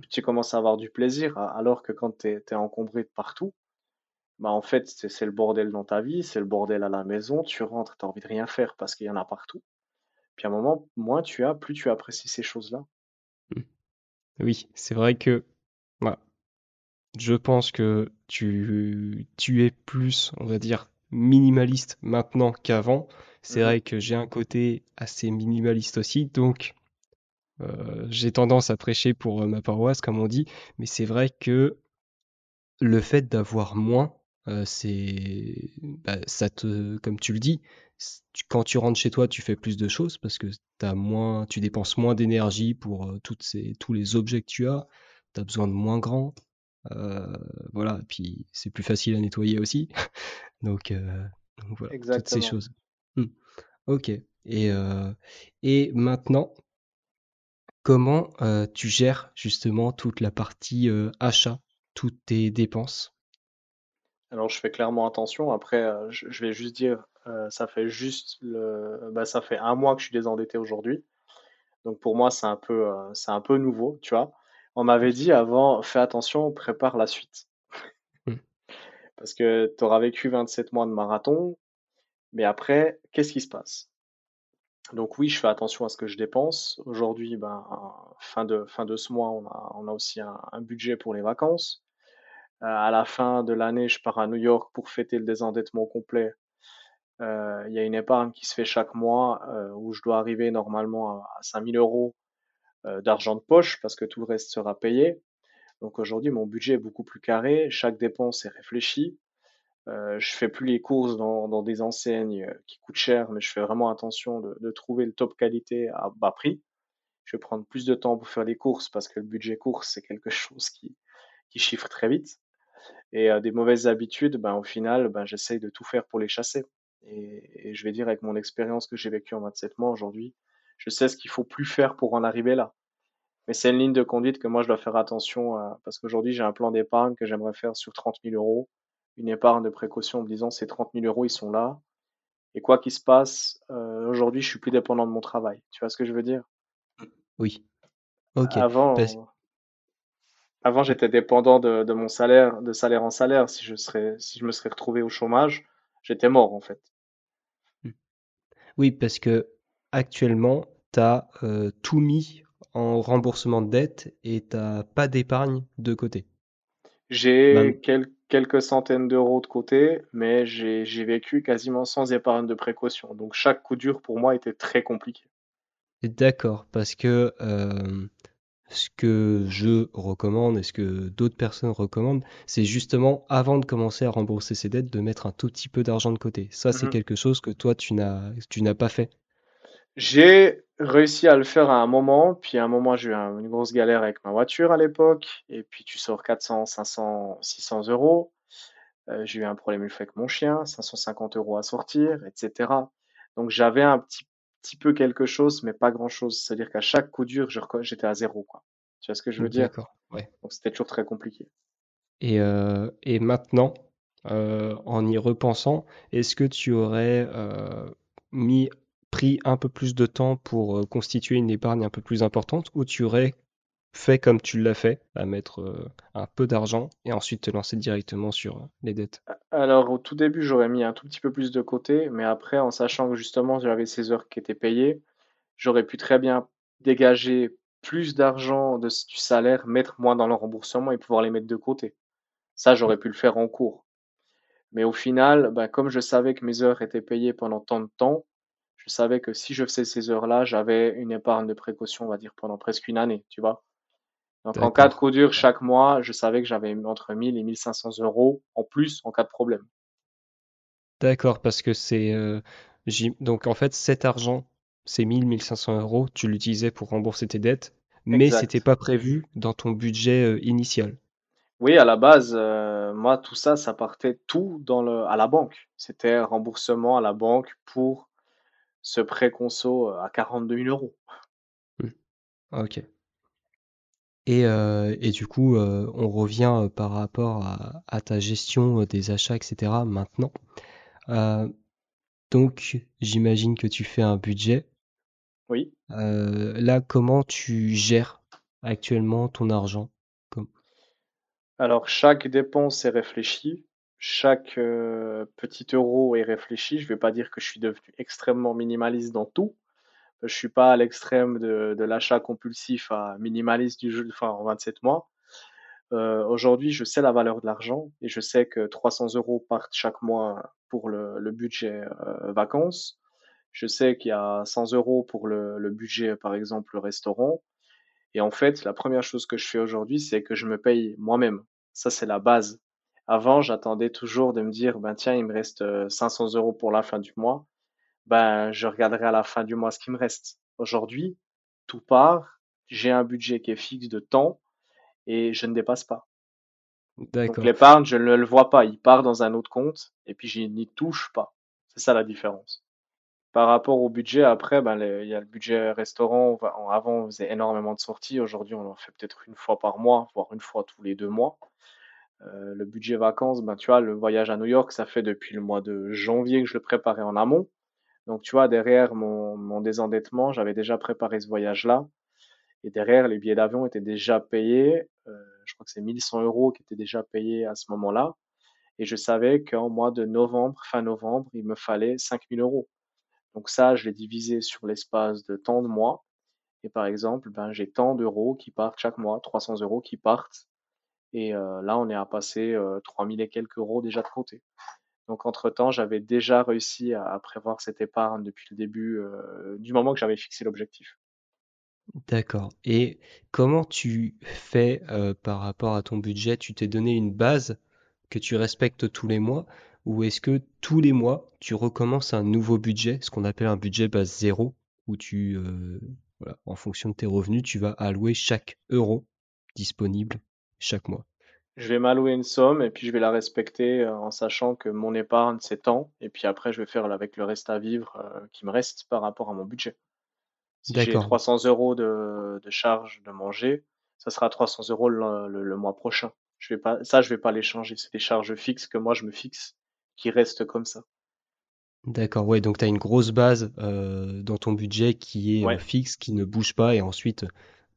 Speaker 2: Puis tu commences à avoir du plaisir, alors que quand tu es, encombré de partout, bah en fait, c'est le bordel dans ta vie, c'est le bordel à la maison, tu rentres, tu as envie de rien faire parce qu'il y en a partout. Puis à un moment, moins tu as, plus tu apprécies ces choses-là.
Speaker 1: Mm. Oui, c'est vrai que bah, je pense que tu, tu es plus, on va dire, minimaliste maintenant qu'avant. C'est
Speaker 2: Mhm.
Speaker 1: vrai que j'ai un côté assez minimaliste aussi, donc euh, j'ai tendance à prêcher pour euh, ma paroisse, comme on dit, mais c'est vrai que le fait d'avoir moins, euh, c'est, bah, ça te, comme tu le dis, tu- quand tu rentres chez toi, tu fais plus de choses parce que t'as moins, tu dépenses moins d'énergie pour toutes ces, tous les objets que tu as. Tu as besoin de moins grand. Euh, voilà, puis c'est plus facile à nettoyer aussi. Donc, euh, donc voilà, toutes ces choses. Hmm. Ok. Et, euh, et maintenant, comment euh, tu gères justement toute la partie euh, achat, toutes tes dépenses?
Speaker 2: Alors, je fais clairement attention. Après, euh, je, je vais juste dire, ça fait juste le, bah, ça fait un mois que je suis désendetté aujourd'hui. Donc, pour moi, c'est un peu, c'est un peu nouveau, tu vois. On m'avait dit avant, fais attention, prépare la suite.
Speaker 1: Hmm.
Speaker 2: Parce que tu auras vécu 27 mois de marathon, mais après, qu'est-ce qui se passe? Donc oui, je fais attention à ce que je dépense. Aujourd'hui, ben, fin de, fin de ce mois, on a, on a aussi un, un budget pour les vacances. Euh, à la fin de l'année, je pars à New York pour fêter le désendettement complet. Euh, Il y a une épargne qui se fait chaque mois euh, où je dois arriver normalement à, à 5000 euros d'argent de poche parce que tout le reste sera payé. Donc aujourd'hui, mon budget est beaucoup plus carré. Chaque dépense est réfléchie. Euh, je fais plus les courses dans, des enseignes euh, qui coûtent cher, mais je fais vraiment attention de, de trouver le top qualité à bas prix. Je vais prendre plus de temps pour faire les courses parce que le budget course, c'est quelque chose qui, qui chiffre très vite. Et euh, des mauvaises habitudes, ben, au final, ben, j'essaye de tout faire pour les chasser. Et, et je vais dire, avec mon expérience que j'ai vécue en 27 mois aujourd'hui, je sais ce qu'il faut plus faire pour en arriver là. Mais c'est une ligne de conduite que moi je dois faire attention à, parce qu'aujourd'hui j'ai un plan d'épargne que j'aimerais faire sur 30 000 euros, une épargne de précaution en me disant ces 30 000 euros ils sont là, et quoi qu'il se passe, euh, aujourd'hui je suis plus dépendant de mon travail. Tu vois ce que je veux dire?
Speaker 1: Oui. Ok. Parce-
Speaker 2: Avant, avant j'étais dépendant de, de mon salaire, de salaire en salaire. Si je serais, si je me serais retrouvé au chômage, j'étais mort en fait.
Speaker 1: Oui, parce que actuellement, tu as tout mis en remboursement de dette et t'as pas d'épargne de côté.
Speaker 2: J'ai
Speaker 1: Ben,
Speaker 2: quel- quelques centaines d'euros de côté, mais j'ai vécu quasiment sans épargne de précaution. Donc chaque coup dur pour moi était très compliqué.
Speaker 1: d'accord, parce que euh, ce que je recommande et ce que d'autres personnes recommandent, c'est justement avant de commencer à rembourser ses dettes, de mettre un tout petit peu d'argent de côté. Ça, c'est
Speaker 2: Mhm.
Speaker 1: quelque chose que toi, tu n'as, tu n'as pas fait.
Speaker 2: J'ai réussi à le faire à un moment, puis à un moment j'ai eu un- une grosse galère avec ma voiture à l'époque, et puis tu sors 400, 500, 600 euros. Euh, j'ai eu un problème une fois avec mon chien, 550 euros à sortir, etc. Donc j'avais un petit, petit peu quelque chose, mais pas grand-chose. C'est-à-dire qu'à chaque coup dur, j'étais à zéro, quoi. Tu vois ce que je veux dire?
Speaker 1: D'accord. Ouais.
Speaker 2: Donc c'était toujours très compliqué.
Speaker 1: Et, euh, et maintenant, euh, en y repensant, est-ce que tu aurais mis, pris un peu plus de temps pour euh, constituer une épargne un peu plus importante ou tu aurais fait comme tu l'as fait, à mettre euh, un peu d'argent et ensuite te lancer directement sur euh, les dettes?
Speaker 2: Alors au tout début, j'aurais mis un tout petit peu plus de côté, mais après, en sachant que justement j'avais ces heures qui étaient payées, j'aurais pu très bien dégager plus d'argent du salaire, mettre moins dans le remboursement et pouvoir les mettre de côté. Ça, j'aurais pu le faire en cours. Mais au final, bah, comme je savais que mes heures étaient payées pendant tant de temps, je savais que si je faisais ces heures-là, j'avais une épargne de précaution, on va dire, pendant presque une année, tu vois. Donc en cas de coup dur chaque mois, je savais que j'avais entre 1000 et 1500 euros en plus en cas de problème.
Speaker 1: D'accord, parce que c'est... euh, donc en fait, cet argent, ces 1000, 1500 euros, tu l'utilisais pour rembourser tes dettes, mais c'était pas prévu dans ton budget euh, initial.
Speaker 2: Oui, à la base, euh, moi, tout ça, ça partait tout dans le, à la banque. C'était remboursement à la banque pour ce prêt conso à 42 000 euros.
Speaker 1: Hmm. Ok. Et, euh, et du coup, euh, on revient par rapport à, à ta gestion des achats, etc. maintenant. Euh, donc, j'imagine que tu fais un budget.
Speaker 2: Oui.
Speaker 1: Là, comment tu gères actuellement ton argent? Comme-
Speaker 2: Alors, chaque dépense est réfléchie. Chaque euh, petit euro est réfléchi. Je vais pas dire que je suis devenu extrêmement minimaliste dans tout. Je suis pas à l'extrême de, l'achat compulsif à minimaliste du jeu, enfin, en 27 mois. Euh, aujourd'hui, je sais la valeur de l'argent et je sais que 300 euros partent chaque mois pour le, budget euh, vacances. Je sais qu'il y a 100 euros pour le, budget, par exemple, le restaurant. Et en fait, la première chose que je fais aujourd'hui, c'est que je me paye moi-même. Ça, c'est la base. Avant, j'attendais toujours de me dire, ben tiens, il me reste euh, 500 euros pour la fin du mois. Ben, je regarderai à la fin du mois ce qui me reste. Aujourd'hui, tout part, j'ai un budget qui est fixe de temps et je ne dépasse pas. Donc l'épargne, je ne le vois pas, il part dans un autre compte et puis je n'y touche pas. C'est ça la différence. Par rapport au budget, après, ben, il y a le budget restaurant. Avant, on faisait énormément de sorties. Aujourd'hui, on en fait peut-être une fois par mois, voire une fois tous les deux mois. Euh, le budget vacances, ben, tu vois, le voyage à New York, ça fait depuis le mois de janvier que je le préparais en amont. Donc, tu vois, derrière mon, désendettement, j'avais déjà préparé ce voyage-là. Et derrière, les billets d'avion étaient déjà payés. Euh, je crois que c'est 1100 euros qui étaient déjà payés à ce moment-là. Et je savais qu'en mois de novembre, fin novembre, il me fallait 5000 euros. Donc ça, je l'ai divisé sur l'espace de tant de mois. Et par exemple, ben, j'ai tant d'euros qui partent chaque mois, 300 euros qui partent. Et là, on est à passer euh, 3000 et quelques euros déjà de côté. Donc entre-temps, j'avais déjà réussi à, prévoir cette épargne depuis le début, du moment que j'avais fixé l'objectif.
Speaker 1: D'accord. Et comment tu fais par rapport à ton budget? Tu t'es donné une base que tu respectes tous les mois, ou est-ce que tous les mois tu recommences un nouveau budget, ce qu'on appelle un budget base zéro, où tu, en fonction de tes revenus, tu vas allouer chaque euro disponible? Chaque mois.
Speaker 2: Je vais m'allouer une somme et puis je vais la respecter euh, en sachant que mon épargne s'étend. Et puis après, je vais faire avec le reste à vivre euh, qui me reste par rapport à mon budget. Si j'ai
Speaker 1: D'accord,
Speaker 2: 300 euros de, de charge de manger, ça sera 300 euros le, le- le mois prochain. Je vais pas, ça, je vais pas les changer. C'est des charges fixes que moi je me fixe, qui restent comme ça.
Speaker 1: d'accord, ouais, donc tu as une grosse base euh, dans ton budget qui est euh, fixe, qui ne bouge pas, et ensuite,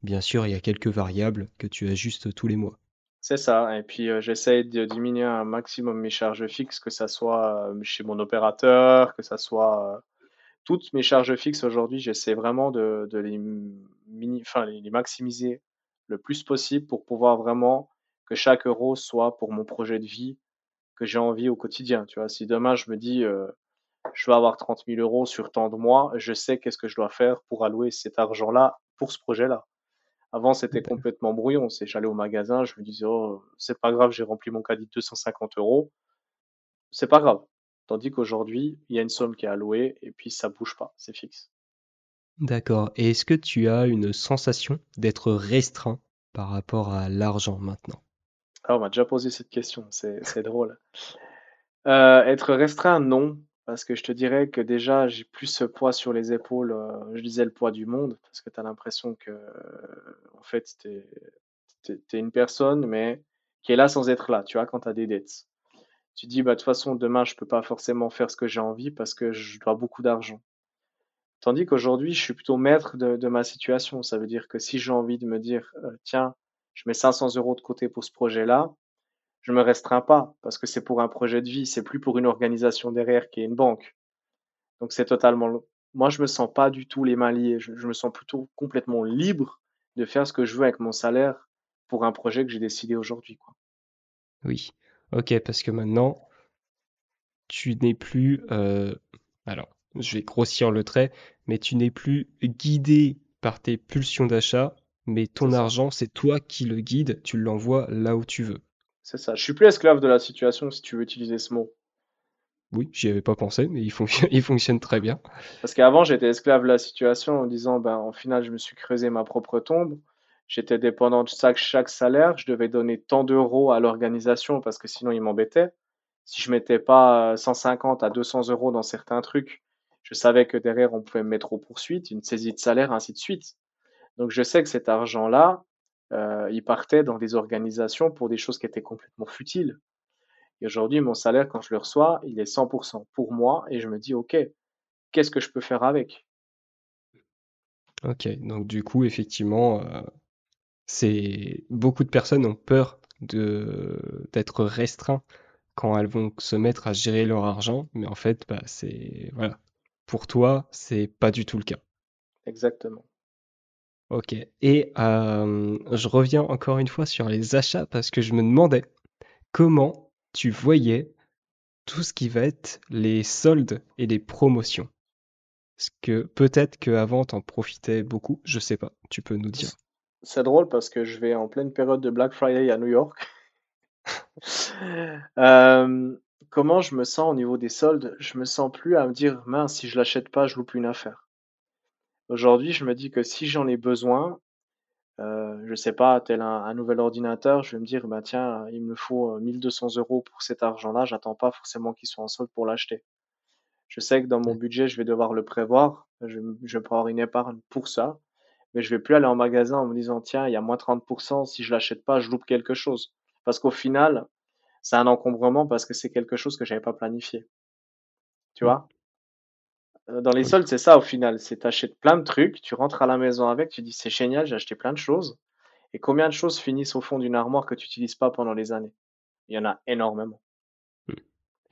Speaker 1: bien sûr, il y a quelques variables que tu ajustes tous les mois.
Speaker 2: c'est ça. Et puis euh, j'essaye de diminuer un maximum mes charges fixes, que ça soit euh, chez mon opérateur, que ça soit euh, toutes mes charges fixes aujourd'hui. J'essaie vraiment de, les mini, enfin les maximiser le plus possible pour pouvoir vraiment que chaque euro soit pour mon projet de vie que j'ai envie au quotidien. Tu vois, si demain je me dis euh, je vais avoir 30 000 euros sur tant de mois, je sais qu'est-ce que je dois faire pour allouer cet argent-là pour ce projet-là. Avant, c'était complètement brouillon. C'est, j'allais au magasin, je me disais, oh, c'est pas grave, j'ai rempli mon caddie de 250 euros. C'est pas grave. Tandis qu'aujourd'hui, il y a une somme qui est allouée et puis ça bouge pas, c'est fixe.
Speaker 1: D'accord. Et est-ce que tu as une sensation d'être restreint par rapport à l'argent maintenant?
Speaker 2: Ah, on m'a déjà posé cette question, c'est, drôle. Euh, être restreint, non, parce que je te dirais que déjà, j'ai plus ce poids sur les épaules, euh, je disais le poids du monde, parce que tu as l'impression que, euh, en fait, t'es, t'es une personne, mais qui est là sans être là, tu vois, quand tu as des dettes. Tu dis, bah, de toute façon, demain, je peux pas forcément faire ce que j'ai envie parce que je dois beaucoup d'argent. Tandis qu'aujourd'hui, je suis plutôt maître de, de ma situation. Ça veut dire que si j'ai envie de me dire, euh, tiens, je mets 500 euros de côté pour ce projet-là, je me restreins pas parce que c'est pour un projet de vie, c'est plus pour une organisation derrière qui est une banque. Donc c'est totalement, moi je me sens pas du tout les mains liées. Je, je me sens plutôt complètement libre de faire ce que je veux avec mon salaire pour un projet que j'ai décidé aujourd'hui, quoi.
Speaker 1: Oui. Ok, parce que maintenant, tu n'es plus... euh, Alors, je vais grossir le trait, mais tu n'es plus guidé par tes pulsions d'achat, mais ton argent, c'est toi qui le guide, tu l'envoies là où tu veux.
Speaker 2: C'est ça. Je suis plus esclave de la situation si tu veux utiliser ce mot.
Speaker 1: Oui, j'y avais pas pensé, mais il fonctionne, il fonctionne très bien.
Speaker 2: Parce qu'avant, j'étais esclave de la situation en disant, ben, en final, je me suis creusé ma propre tombe. J'étais dépendant de chaque, chaque salaire. Je devais donner tant d'euros à l'organisation parce que sinon, ils m'embêtaient. Si je mettais pas euh, 150 à 200 euros dans certains trucs, je savais que derrière, on pouvait me mettre aux poursuites, une saisie de salaire, ainsi de suite. Donc, je sais que cet argent-là, euh, il partait dans des organisations pour des choses qui étaient complètement futiles. Et aujourd'hui, mon salaire, quand je le reçois, il est 100% pour moi et je me dis, OK, qu'est-ce que je peux faire avec?
Speaker 1: Ok, donc du coup, effectivement, euh, c'est beaucoup de personnes ont peur de d'être restreints quand elles vont se mettre à gérer leur argent, mais en fait, bah, c'est voilà. Pour toi, c'est pas du tout le cas.
Speaker 2: Exactement.
Speaker 1: Ok. Et euh, je reviens encore une fois sur les achats parce que je me demandais comment tu voyais tout ce qui va être les soldes et les promotions. Parce que peut-être qu'avant, t'en profitais beaucoup, je sais pas, tu peux nous dire.
Speaker 2: C'est drôle parce que je vais en pleine période de Black Friday à New York Euh, comment je me sens au niveau des soldes? Je me sens plus à me dire, mince, si je l'achète pas, je loupe une affaire. Aujourd'hui, je me dis que si j'en ai besoin, euh, je sais pas, tel un, un nouvel ordinateur, je vais me dire, bah tiens, il me faut euh, 1200 euros pour cet argent-là, j'attends pas forcément qu'il soit en solde pour l'acheter. Je sais que dans mon budget, je vais devoir le prévoir, je, je vais prévoir une épargne pour ça, mais je vais plus aller en magasin en me disant, tiens, il y a moins 30%, si je l'achète pas, je loupe quelque chose. Parce qu'au final, c'est un encombrement parce que c'est quelque chose que j'avais pas planifié. Tu vois? Euh, Dans les soldes, c'est ça au final. C'est t'achètes plein de trucs, tu rentres à la maison avec, tu dis c'est génial, j'ai acheté plein de choses. Et combien de choses finissent au fond d'une armoire que tu n'utilises pas pendant les années? Il y en a énormément.
Speaker 1: Mm.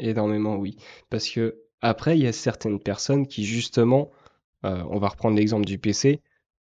Speaker 1: Énormément, oui. Parce que après, il y a certaines personnes qui, justement, euh, on va reprendre l'exemple du PC,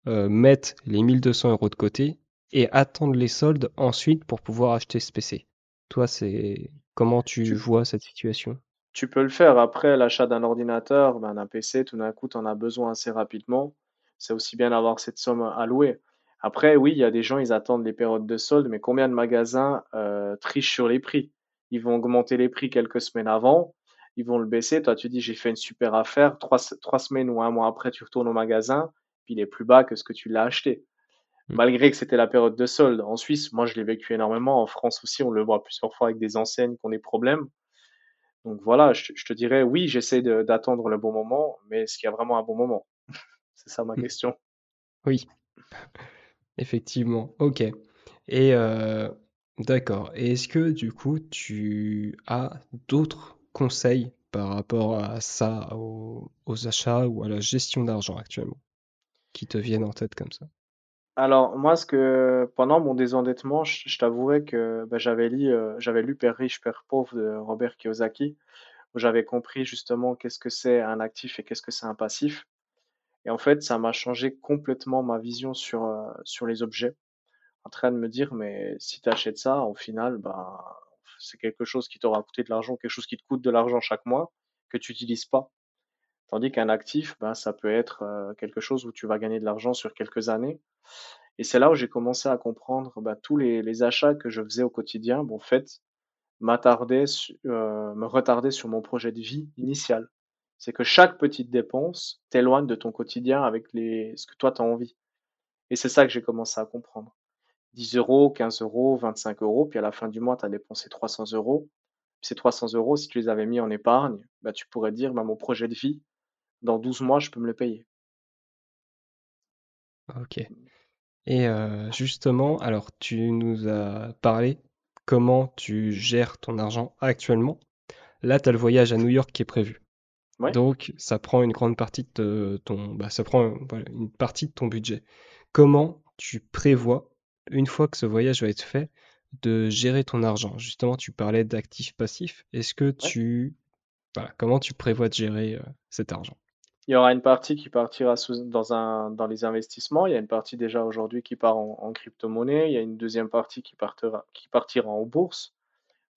Speaker 1: euh, mettent les 1200 euros de côté et attendent les soldes ensuite pour pouvoir acheter ce PC. Toi, c'est comment Tu, vois cette situation?
Speaker 2: Tu peux le faire après l'achat d'un ordinateur, ben, d'un PC, tout d'un coup, tu en as besoin assez rapidement. C'est aussi bien d'avoir cette somme allouée. Après, oui, il y a des gens, ils attendent les périodes de soldes, mais combien de magasins euh, trichent sur les prix? Ils vont augmenter les prix quelques semaines avant, ils vont le baisser. Toi, tu dis, j'ai fait une super affaire. Trois, se- trois semaines ou un mois après, tu retournes au magasin, puis il est plus bas que ce que tu l'as acheté.
Speaker 1: Mm.
Speaker 2: Malgré que c'était la période de solde. En Suisse, moi, je l'ai vécu énormément. En France aussi, on le voit plusieurs fois avec des enseignes qui ont des problèmes. Donc voilà, je, je te dirais, oui, j'essaie d'attendre le bon moment, mais est-ce qu'il y a vraiment un bon moment? C'est ça ma
Speaker 1: Mm.
Speaker 2: question.
Speaker 1: Oui, effectivement. Ok. Et euh, d'accord. Et est-ce que du coup, tu as d'autres conseils par rapport à ça, aux, aux achats ou à la gestion d'argent actuellement, qui te viennent en tête comme ça?
Speaker 2: Alors, moi, ce que pendant mon désendettement, je, je que bah, j'avais lu, euh, j'avais lu Père riche, Père pauvre de Robert Kiyosaki, où j'avais compris justement qu'est-ce que c'est un actif et qu'est-ce que c'est un passif. Et en fait, ça m'a changé complètement ma vision sur, euh, sur les objets. En train de me dire, mais si tu achètes ça, au final, bah, c'est quelque chose qui t'aura coûté de l'argent, quelque chose qui te coûte de l'argent chaque mois, que tu n'utilises pas. Tandis qu'un actif, bah, ça peut être quelque chose où tu vas gagner de l'argent sur quelques années. Et c'est là où j'ai commencé à comprendre bah, tous les, achats que je faisais au quotidien, bon, fait, euh, me retardaient sur mon projet de vie initial. C'est que chaque petite dépense t'éloigne de ton quotidien avec les, ce que toi tu as envie. Et c'est ça que j'ai commencé à comprendre. 10 euros, 15 euros, 25 euros, puis à la fin du mois, tu as dépensé 300 euros. Ces 300 euros, si tu les avais mis en épargne, bah, tu pourrais dire, bah, mon projet de vie, dans 12 mois, je peux me le payer.
Speaker 1: Ok. Et euh, justement, alors tu nous as parlé comment tu gères ton argent actuellement. Là, tu as le voyage à New York qui est prévu.
Speaker 2: Ouais.
Speaker 1: Donc, ça prend une grande partie de ton, bah, ça prend voilà, une partie de ton budget. Comment tu prévois, une fois que ce voyage va être fait, de gérer ton argent? Justement, tu parlais d'actifs passifs. Est-ce que
Speaker 2: Ouais.
Speaker 1: tu, voilà, comment tu prévois de gérer euh, cet argent?
Speaker 2: Il y aura une partie qui partira dans les investissements. Il y a une partie déjà aujourd'hui qui part en, crypto-monnaie. Il y a une deuxième partie qui partira, en bourse.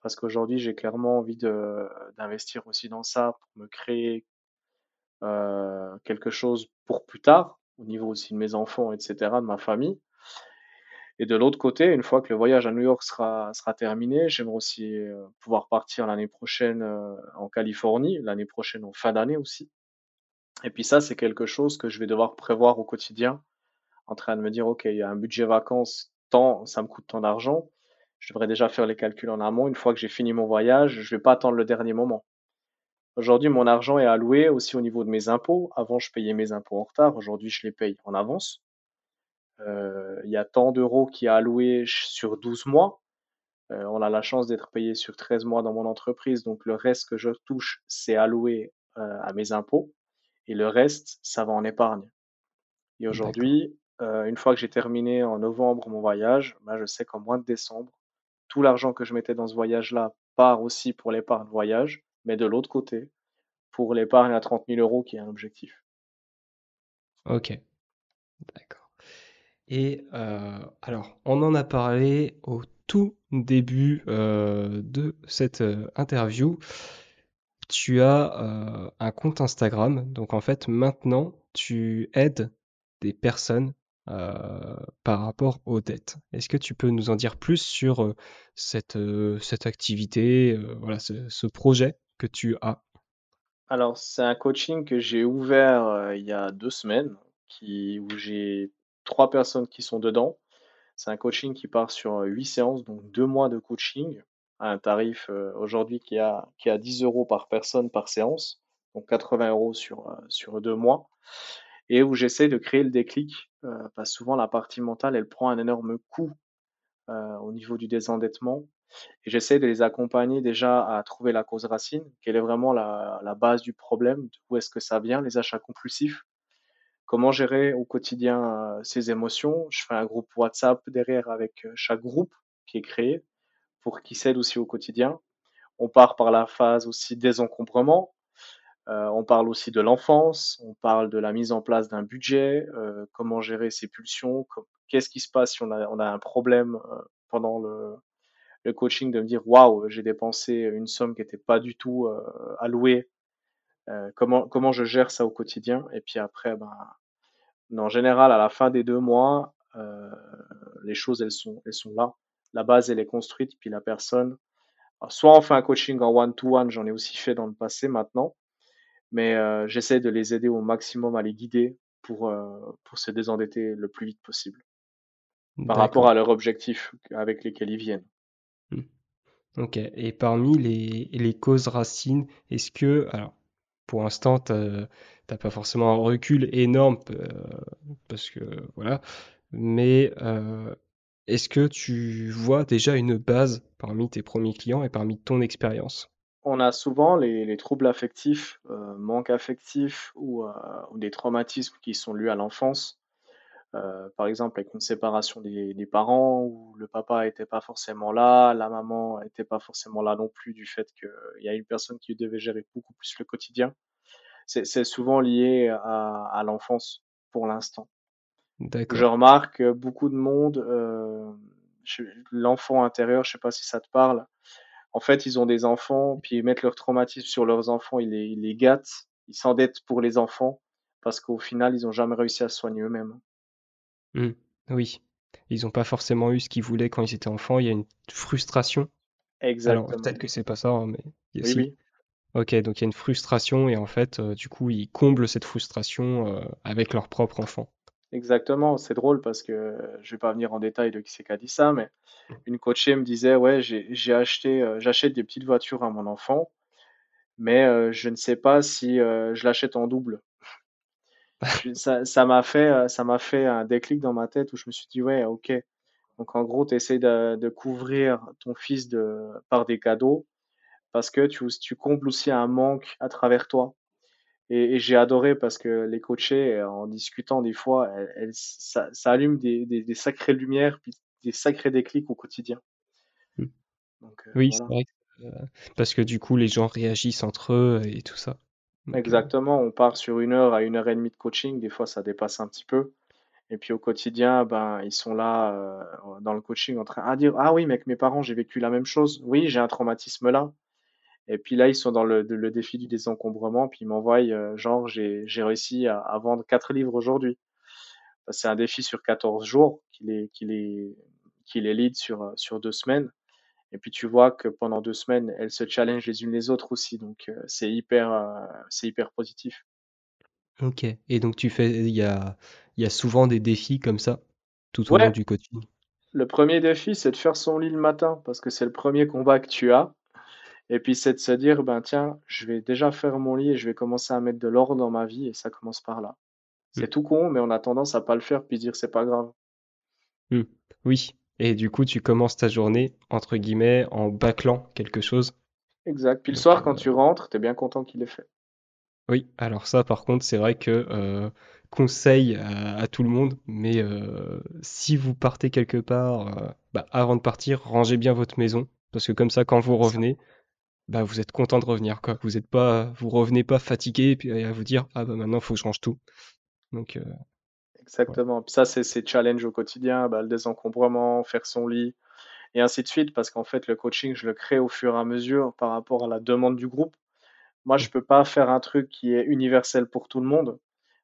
Speaker 2: Parce qu'aujourd'hui, j'ai clairement envie d'investir aussi dans ça pour me créer euh, quelque chose pour plus tard, au niveau aussi de mes enfants, etc., de ma famille. Et de l'autre côté, une fois que le voyage à New York sera, sera terminé, j'aimerais aussi euh, pouvoir partir l'année prochaine euh, en Californie, l'année prochaine en fin d'année aussi. Et puis ça, c'est quelque chose que je vais devoir prévoir au quotidien, en train de me dire, OK, il y a un budget vacances, tant, ça me coûte tant d'argent. Je devrais déjà faire les calculs en amont. Une fois que j'ai fini mon voyage, je vais pas attendre le dernier moment. Aujourd'hui, mon argent est alloué aussi au niveau de mes impôts. Avant, je payais mes impôts en retard. Aujourd'hui, je les paye en avance. Euh, il y a tant d'euros qui est alloué sur 12 mois. Euh, on a la chance d'être payé sur 13 mois dans mon entreprise, donc le reste que je touche, c'est alloué euh, à mes impôts et le reste, ça va en épargne. Et aujourd'hui, euh, une fois que j'ai terminé en novembre mon voyage, bah, je sais qu'en mois de décembre, tout l'argent que je mettais dans ce voyage-là part aussi pour l'épargne voyage, mais de l'autre côté, pour l'épargne à 30 000 euros qui est un objectif.
Speaker 1: Ok, d'accord. Et euh, alors, on en a parlé au tout début euh, de cette interview. Tu as euh, un compte Instagram, donc en fait maintenant tu aides des personnes par rapport aux dettes. Est-ce que tu peux nous en dire plus sur cette, cette activité, voilà, ce, projet que tu as?
Speaker 2: Alors, c'est un coaching que j'ai ouvert il y a deux semaines, où j'ai trois personnes qui sont dedans. C'est un coaching qui part sur huit séances, donc deux mois de coaching, à un tarif aujourd'hui qui, est à 10 euros par personne par séance, donc 80 euros sur, sur deux mois et où j'essaie de créer le déclic, euh, parce que souvent la partie mentale, elle prend un énorme coup euh, au niveau du désendettement. Et j'essaie de les accompagner déjà à trouver la cause racine, quelle est vraiment la, base du problème, d'où est-ce que ça vient, les achats compulsifs, comment gérer au quotidien euh, ces émotions. Je fais un groupe WhatsApp derrière avec chaque groupe qui est créé pour qu'ils s'aident aussi au quotidien. On part par la phase aussi désencombrement, euh, on parle aussi de l'enfance, on parle de la mise en place d'un budget, euh, comment gérer ses pulsions, qu'est-ce qui se passe si on a, un problème euh, pendant le, coaching de me dire waouh, j'ai dépensé une somme qui n'était pas du tout allouée, comment, je gère ça au quotidien? Et puis après, ben, en général, à la fin des deux mois, les choses elles sont là. La base elle est construite, puis la personne, soit on fait un coaching en one-to-one, j'en ai aussi fait dans le passé maintenant mais euh, j'essaie de les aider au maximum à les guider pour, euh, pour se désendetter le plus vite possible par rapport à leurs objectifs avec lesquels ils viennent.
Speaker 1: Mmh. Ok, et parmi les, les causes racines, est-ce que, alors pour l'instant, tu n'as pas forcément un recul énorme, euh, parce que voilà, mais est-ce que tu vois déjà une base parmi tes premiers clients et parmi ton expérience?
Speaker 2: On a souvent les, troubles affectifs, euh, manque affectif ou, euh, ou, des traumatismes qui sont liés à l'enfance. Euh, par exemple, avec une séparation des, parents où le papa n'était pas forcément là, la maman n'était pas forcément là non plus du fait qu'il y a une personne qui devait gérer beaucoup plus le quotidien. C'est souvent lié à, l'enfance pour l'instant. Je remarque beaucoup de monde, l'enfant intérieur, je sais pas si ça te parle, en fait, ils ont des enfants, puis ils mettent leur traumatisme sur leurs enfants, ils les, ils les gâtent, ils s'endettent pour les enfants, parce qu'au final, ils n'ont jamais réussi à se soigner eux-mêmes.
Speaker 1: Mmh. oui, ils n'ont pas forcément eu ce qu'ils voulaient quand ils étaient enfants, il y a une frustration.
Speaker 2: Exactement.
Speaker 1: Alors, peut-être que c'est pas ça, hein, mais
Speaker 2: oui, oui.
Speaker 1: Ok, donc il y a une frustration et en fait, euh, du coup, ils comblent cette frustration euh, avec leur propre enfant.
Speaker 2: Exactement, c'est drôle parce que je vais pas venir en détail de qui c'est qui a dit ça, mais une coachée me disait ouais j'ai acheté euh, j'achète des petites voitures à mon enfant, mais euh, je ne sais pas si euh, je l'achète en double. ça m'a fait ça m'a fait un déclic dans ma tête où je me suis dit ouais ok donc en gros tu essaies de, couvrir ton fils de par des cadeaux parce que tu tu combles aussi un manque à travers toi. Et, j'ai adoré parce que les coachés, en discutant des fois, elles, ça, ça, allume des, des, des, sacrées lumières, puis des sacrés déclics au quotidien.
Speaker 1: Mmh. Donc, euh, oui, c'est vrai. Euh, parce que du coup, les gens réagissent entre eux et tout ça.
Speaker 2: Euh, Exactement, on part sur une heure à une heure et demie de coaching, des fois ça dépasse un petit peu. Et puis au quotidien, ben, ils sont là dans le coaching en train de dire Ah oui, mais avec mes parents, j'ai vécu la même chose. Oui, j'ai un traumatisme là. Et puis là, ils sont dans le, le défi du désencombrement, puis ils m'envoient, euh, genre, j'ai réussi à, à, vendre quatre livres aujourd'hui. C'est un défi sur 14 jours qu'il est, qu'il est, qu'il est lead sur, sur deux semaines. Et puis tu vois que pendant deux semaines, elles se challengent les unes les autres aussi. Donc euh, c'est hyper, euh, c'est hyper positif.
Speaker 1: Ok. Et donc tu fais, il y a, il y a souvent des défis comme ça tout au long du coaching?
Speaker 2: Le premier défi, c'est de faire son lit le matin parce que c'est le premier combat que tu as. Et puis c'est de se dire, ben tiens, je vais déjà faire mon lit et je vais commencer à mettre de l'ordre dans ma vie et ça commence par là. C'est mmh. tout con, mais on a tendance à pas le faire puis dire c'est pas grave.
Speaker 1: Mmh. Oui. Et du coup, tu commences ta journée, entre guillemets, en bâclant quelque chose.
Speaker 2: Exact. Puis le soir, quand euh, tu rentres, tu es bien content qu'il ait fait.
Speaker 1: Oui, alors ça, par contre, c'est vrai que euh, conseil à, tout le monde, mais euh, si vous partez quelque part, bah, avant de partir, rangez bien votre maison, parce que comme ça, quand vous revenez, bah, vous êtes content de revenir, quoi. Vous êtes pas, vous revenez pas fatigué, puis à vous dire, ah bah maintenant, il faut que je change tout. Donc, euh,
Speaker 2: Exactement. Puis ça, c'est ces challenges au quotidien, bah, le désencombrement, faire son lit, et ainsi de suite, parce qu'en fait, le coaching, je le crée au fur et à mesure par rapport à la demande du groupe. Moi, je peux pas faire un truc qui est universel pour tout le monde.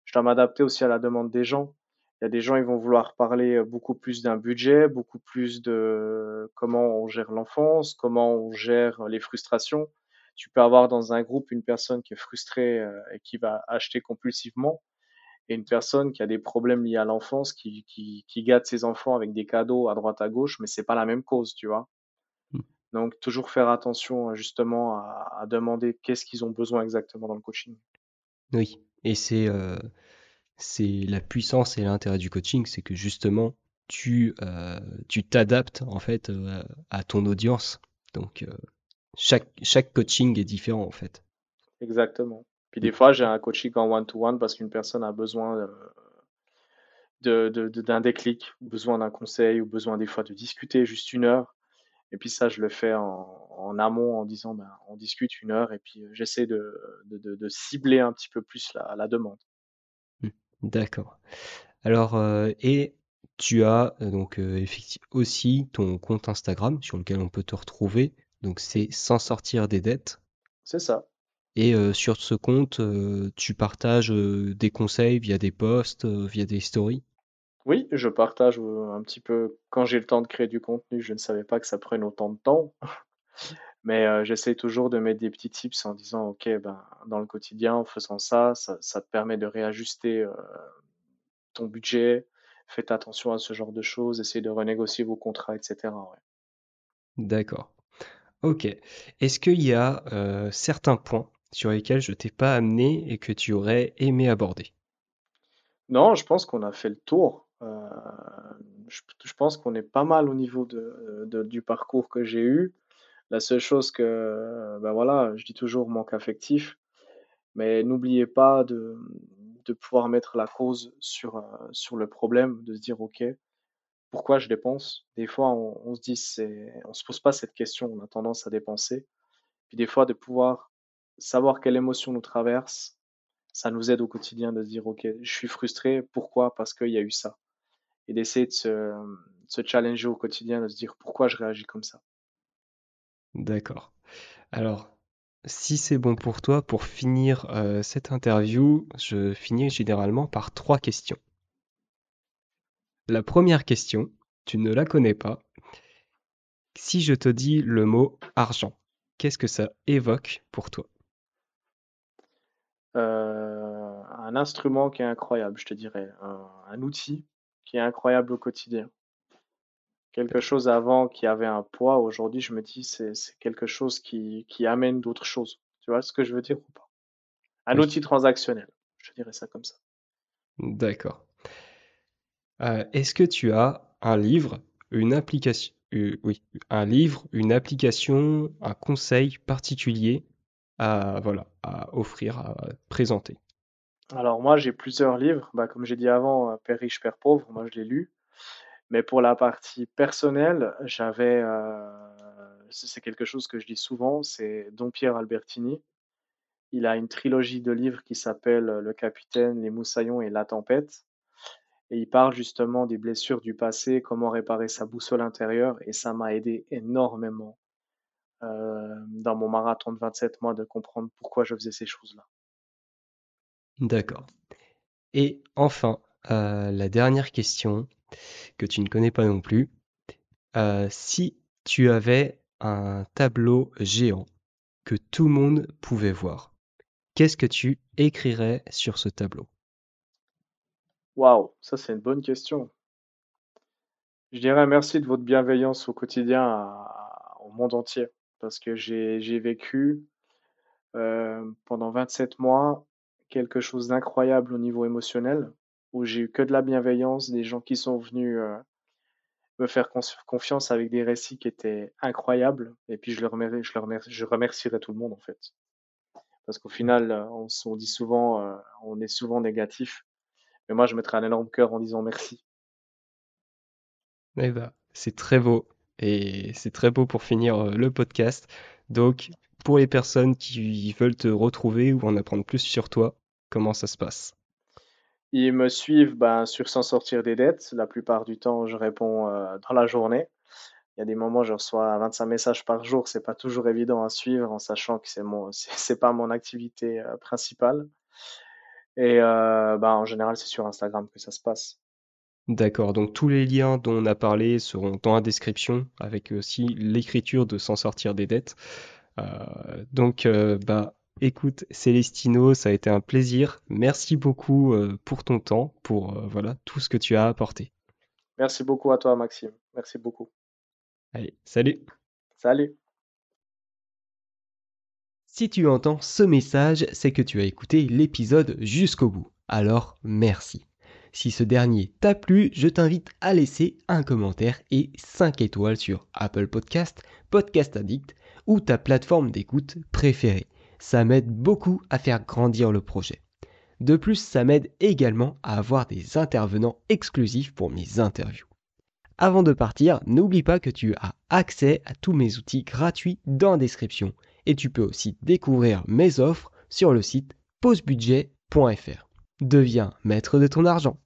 Speaker 2: Je dois m'adapter aussi à la demande des gens. Il y a des gens, ils vont vouloir parler beaucoup plus d'un budget, beaucoup plus de comment on gère l'enfance, comment on gère les frustrations. Tu peux avoir dans un groupe une personne qui est frustrée euh, et qui va acheter compulsivement et une personne qui a des problèmes liés à l'enfance, qui, qui, qui gâte ses enfants avec des cadeaux à droite à gauche, mais c'est pas la même cause, tu vois.
Speaker 1: Mm.
Speaker 2: Donc toujours faire attention justement à, à demander qu'est-ce qu'ils ont besoin exactement dans le coaching.
Speaker 1: Oui, et c'est euh, c'est la puissance et l'intérêt du coaching, c'est que justement tu euh, tu t'adaptes en fait euh, à ton audience. Donc euh, chaque chaque coaching est différent en fait.
Speaker 2: Exactement. Puis des fois, j'ai un coaching en one-to-one parce qu'une personne a besoin euh, de, de- de- d'un déclic, ou besoin d'un conseil, ou besoin des fois de discuter juste une heure. Et puis ça, je le fais en, en amont en disant, ben, on discute une heure et puis j'essaie de, de, de- de cibler un petit peu plus la, la demande.
Speaker 1: D'accord. Alors euh, et tu as euh, donc euh, effectivement aussi ton compte Instagram sur lequel on peut te retrouver. Donc c'est sans sortir des dettes.
Speaker 2: C'est ça.
Speaker 1: Et euh, sur ce compte, tu partages des conseils via des posts, via des stories?
Speaker 2: Oui, je partage un petit peu quand j'ai le temps de créer du contenu. Je ne savais pas que ça prenne autant de temps. Mais euh, j'essaie toujours de mettre des petits tips en disant, OK, ben, dans le quotidien, en faisant ça, ça, ça te permet de réajuster euh, ton budget. Faites attention à ce genre de choses, essayez de renégocier vos contrats, etc. ouais.
Speaker 1: D'accord. Ok. Est-ce qu'il y a euh, certains points sur lesquels je t'ai pas amené et que tu aurais aimé aborder?
Speaker 2: Non, je pense qu'on a fait le tour. Euh, je, je pense qu'on est pas mal au niveau de, de- du parcours que j'ai eu. La seule chose que, ben voilà, je dis toujours manque affectif, mais n'oubliez pas de, pouvoir mettre la cause sur, euh, sur le problème, de se dire, OK, pourquoi je dépense? Des fois, on, se dit, c'est, on se pose pas cette question, on a tendance à dépenser. Puis des fois, de pouvoir savoir quelle émotion nous traverse, ça nous aide au quotidien de se dire, OK, je suis frustré, pourquoi? Parce qu'il y a eu ça. Et d'essayer de se challenger au quotidien, de se dire, pourquoi je réagis comme ça?
Speaker 1: D'accord. Alors, si c'est bon pour toi, pour finir euh, cette interview, je finis généralement par trois questions. La première question, tu ne la connais pas. Si je te dis le mot argent, qu'est-ce que ça évoque pour toi?
Speaker 2: Euh, un instrument qui est incroyable, je te dirais, un, un outil qui est incroyable au quotidien. Quelque chose avant qui avait un poids, aujourd'hui, je me dis, c'est, quelque chose qui, qui amène d'autres choses. Tu vois ce que je veux dire ou pas? Un
Speaker 1: Oui,
Speaker 2: outil transactionnel, je dirais ça comme ça.
Speaker 1: d'accord. Euh, est-ce que tu as un livre, une application, euh, oui, un livre, une application, un conseil particulier à, voilà, à offrir, à présenter?
Speaker 2: Alors moi, j'ai plusieurs livres. Bah, comme j'ai dit avant, euh, Père riche, Père pauvre, moi je l'ai lu. Mais pour la partie personnelle, j'avais, euh, c'est quelque chose que je dis souvent, c'est Don Pierre Albertini. Il a une trilogie de livres qui s'appelle Le Capitaine, Les Moussaillons et La Tempête. Et il parle justement des blessures du passé, comment réparer sa boussole intérieure. Et ça m'a aidé énormément euh, dans mon marathon de 27 mois de comprendre pourquoi je faisais ces choses-là.
Speaker 1: D'accord. Et enfin, euh, la dernière question que tu ne connais pas non plus. Euh, si tu avais un tableau géant que tout le monde pouvait voir, qu'est-ce que tu écrirais sur ce tableau?
Speaker 2: Waouh, ça c'est une bonne question. Je dirais merci de votre bienveillance au quotidien au monde entier, parce que j'ai j'ai vécu euh, pendant 27 mois quelque chose d'incroyable au niveau émotionnel, où j'ai eu que de la bienveillance, des gens qui sont venus euh, me faire confiance avec des récits qui étaient incroyables, et puis je remercie, je remercie- je remercierai tout le monde en fait, parce qu'au final, euh, on, dit souvent, euh, on est souvent négatif, mais moi je mettrai un énorme cœur en disant merci.
Speaker 1: Eh ben, c'est très beau et c'est très beau pour finir le podcast. Donc, pour les personnes qui veulent te retrouver ou en apprendre plus sur toi, comment ça se passe?
Speaker 2: Ils me suivent ben, sur S'en sortir des dettes. La plupart du temps, je réponds euh, dans la journée. Il y a des moments, je reçois 25 messages par jour. C'est pas toujours évident à suivre en sachant que c'est mon, c'est pas mon activité euh, principale. Et euh, ben, en général, c'est sur Instagram que ça se passe.
Speaker 1: D'accord, donc tous les liens dont on a parlé seront dans la description, avec aussi l'écriture de s'en sortir des dettes. Donc, bah, écoute, Célestino, ça a été un plaisir. Merci beaucoup euh, pour ton temps, pour voilà tout ce que tu as apporté.
Speaker 2: Merci beaucoup à toi, Maxime. Merci beaucoup.
Speaker 1: Allez, salut.
Speaker 2: Salut.
Speaker 1: Si tu entends ce message, c'est que tu as écouté l'épisode jusqu'au bout. Alors, merci. Si ce dernier t'a plu, je t'invite à laisser un commentaire et 5 étoiles sur Apple Podcast, Podcast Addict ou ta plateforme d'écoute préférée. Ça m'aide beaucoup à faire grandir le projet. De plus, ça m'aide également à avoir des intervenants exclusifs pour mes interviews. Avant de partir, n'oublie pas que tu as accès à tous mes outils gratuits dans la description et tu peux aussi découvrir mes offres sur le site pausebudget.fr. Deviens maître de ton argent.